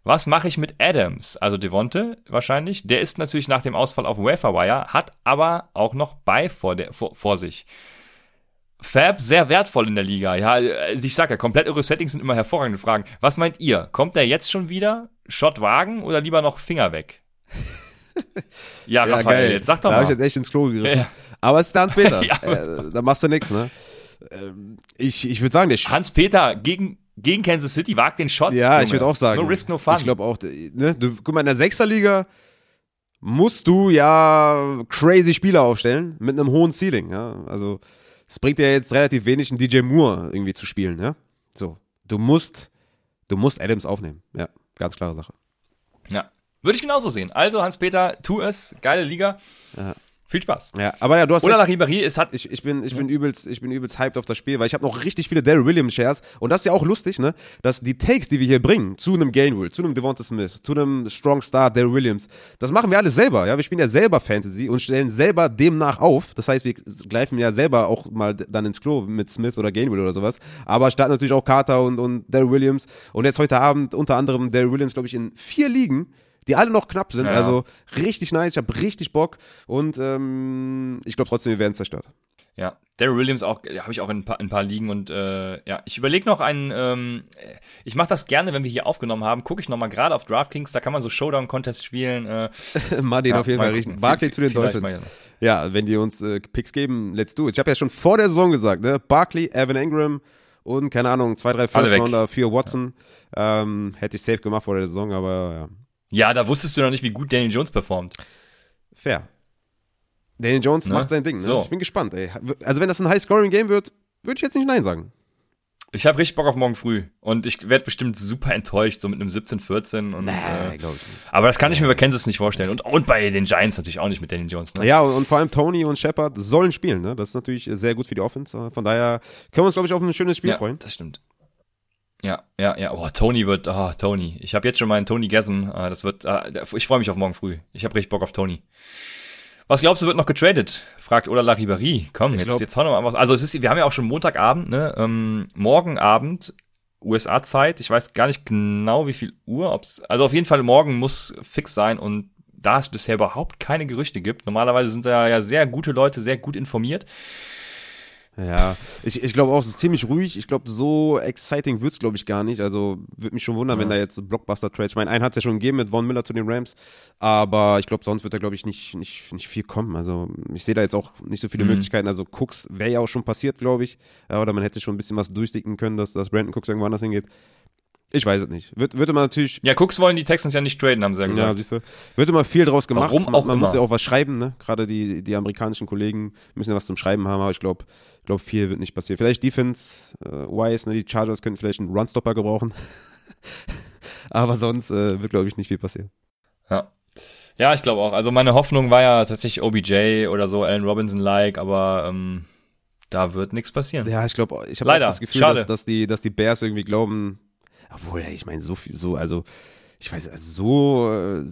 Was mache ich mit Adams? Also Devonte wahrscheinlich. Der ist natürlich nach dem Ausfall auf Waferwire, hat aber auch noch bei vor, der, vor, vor sich. Fab sehr wertvoll in der Liga. Ja, also ich sag ja, komplett eure Settings sind immer hervorragende Fragen. Was meint ihr? Kommt der jetzt schon wieder? Shot wagen oder lieber noch Finger weg? Ja, ja, Raphael, geil. jetzt sag doch da mal. Da hab ich jetzt echt ins Klo gegriffen. Ja. Aber es ist der Hans-Peter. ja. äh, da machst du nichts, ne? Ähm, ich, ich würde sagen, der Hans-Peter gegen, gegen Kansas City wagt den Shot. Ja, Junge. ich würde auch sagen. No risk, no fun. Ich glaube auch, ne? Du, guck mal, in der Sechserliga musst du ja crazy Spieler aufstellen mit einem hohen Ceiling, ja. Also, es bringt dir jetzt relativ wenig, einen DJ Moore irgendwie zu spielen, ja. So. Du musst, du musst Adams aufnehmen. Ja, ganz klare Sache. Ja. Würde ich genauso sehen. Also, Hans-Peter, tu es. Geile Liga. Ja. Viel Spaß. Ja, aber ja, du hast Oder nach Ribéry, es hat ich, ich bin ich bin übelst ich bin übelst hyped auf das Spiel, weil ich habe noch richtig viele Daryl Williams Shares und das ist ja auch lustig, ne, dass die Takes, die wir hier bringen zu einem Gainwell, zu einem Devonta Smith, zu einem Strong Star Daryl Williams, das machen wir alles selber, ja, wir spielen ja selber Fantasy und stellen selber demnach auf. Das heißt, wir greifen ja selber auch mal dann ins Klo mit Smith oder Gainwell oder sowas, aber starten natürlich auch Carter und und Daryl Williams und jetzt heute Abend unter anderem Daryl Williams, glaube ich, in vier Ligen die alle noch knapp sind. Ja. Also richtig nice, ich habe richtig Bock und ähm, ich glaube trotzdem, wir werden zerstört. Ja, Daryl Williams auch, habe ich auch in ein paar, in ein paar Ligen und äh, ja, ich überlege noch einen, ähm, ich mache das gerne, wenn wir hier aufgenommen haben, gucke ich nochmal gerade auf DraftKings, da kann man so Showdown-Contest spielen. Äh, mal den ja, auf jeden Fall richten. Barkley zu den Dolphins. Ja. wenn die uns äh, Picks geben, let's do it. Ich habe ja schon vor der Saison gesagt, ne, Barkley, Evan Ingram und keine Ahnung, zwei, drei First Rounder für Watson. Ja. Ähm, hätte ich safe gemacht vor der Saison, aber ja, ja, da wusstest du noch nicht, wie gut Daniel Jones performt. Fair. Daniel Jones ne? macht sein Ding. Ne? So. Ich bin gespannt. Ey. Also wenn das ein High-Scoring-Game wird, würde ich jetzt nicht Nein sagen. Ich habe richtig Bock auf morgen früh und ich werde bestimmt super enttäuscht, so mit einem 17-14. Und, nee, äh, glaube ich nicht. Aber das kann ich mir bei Kansas nicht vorstellen. Und, und bei den Giants natürlich auch nicht mit Daniel Jones. Ne? Ja, und, und vor allem Tony und Shepard sollen spielen. Ne? Das ist natürlich sehr gut für die Offense. Von daher können wir uns, glaube ich, auf ein schönes Spiel ja, freuen. das stimmt. Ja, ja, ja. Oh, Tony wird, oh, Tony. Ich habe jetzt schon meinen Tony Gasm. Uh, das wird, uh, ich freue mich auf morgen früh. Ich habe richtig Bock auf Tony. Was glaubst du, wird noch getradet? Fragt Ola Laribari. Komm, jetzt, jetzt hau noch mal was. Also es ist, wir haben ja auch schon Montagabend, ne? Ähm, morgen Abend, USA-Zeit. Ich weiß gar nicht genau, wie viel Uhr. Ob's, also auf jeden Fall morgen muss fix sein und da es bisher überhaupt keine Gerüchte gibt. Normalerweise sind da ja sehr gute Leute, sehr gut informiert. Ja, ich, ich glaube auch, es ist ziemlich ruhig. Ich glaube, so exciting wird's glaube ich, gar nicht. Also, würde mich schon wundern, ja. wenn da jetzt Blockbuster-Trades, ich meine, einen hat's ja schon gegeben mit Von Miller zu den Rams, aber ich glaube, sonst wird da, glaube ich, nicht, nicht, nicht viel kommen. Also, ich sehe da jetzt auch nicht so viele mhm. Möglichkeiten. Also, Cooks wäre ja auch schon passiert, glaube ich. Oder man hätte schon ein bisschen was durchsticken können, dass, dass Brandon Cooks irgendwo anders hingeht. Ich weiß es nicht. Wird, wird immer natürlich. Ja, Cooks wollen die Texans ja nicht traden, haben sie ja gesagt. Ja, siehst du. Wird immer viel draus gemacht. Warum auch man, man muss ja auch was schreiben, ne? Gerade die, die amerikanischen Kollegen müssen ja was zum Schreiben haben, aber ich glaube, ich glaube, viel wird nicht passieren. Vielleicht Defense, äh, Wise, ne? Die Chargers könnten vielleicht einen Runstopper gebrauchen. aber sonst äh, wird, glaube ich, nicht viel passieren. Ja. Ja, ich glaube auch. Also meine Hoffnung war ja tatsächlich OBJ oder so, Allen Robinson-like, aber ähm, da wird nichts passieren. Ja, ich glaube, ich habe das Gefühl, dass, dass, die, dass die Bears irgendwie glauben, obwohl, ich meine, so viel, so, also, ich weiß, also so,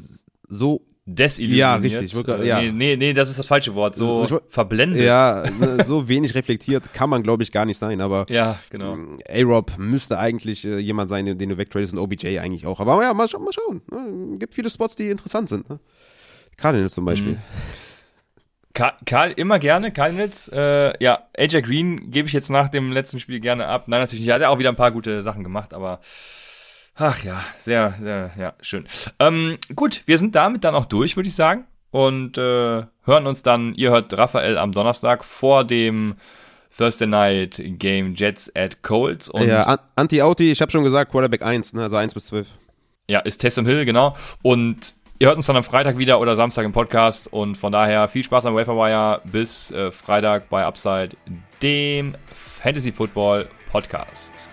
so. Desillusioniert. Ja, richtig. Wirklich, ja. Nee, nee, nee, das ist das falsche Wort. So ich, verblendet. Ja, so wenig reflektiert kann man, glaube ich, gar nicht sein. Aber ja, genau. Mm, A-Rob müsste eigentlich äh, jemand sein, den, den du wegtradest und OBJ eigentlich auch. Aber ja, mal, mal schauen. Ne? Gibt viele Spots, die interessant sind. Ne? Cardinals zum Beispiel. Mhm. Karl, immer gerne, Cardinals. Äh, ja, AJ Green gebe ich jetzt nach dem letzten Spiel gerne ab. Nein, natürlich nicht. Er hat ja auch wieder ein paar gute Sachen gemacht, aber ach ja, sehr, sehr, ja, schön. Ähm, gut, wir sind damit dann auch durch, würde ich sagen. Und äh, hören uns dann, ihr hört Raphael am Donnerstag vor dem Thursday Night Game Jets at Colts. Und ja, Anti-Auti, ich habe schon gesagt, Quarterback 1, ne, also 1 bis 12. Ja, ist Taysom Hill, genau. Und Ihr hört uns dann am Freitag wieder oder Samstag im Podcast und von daher viel Spaß am Waferwire. Bis äh, Freitag bei Upside, dem Fantasy Football Podcast.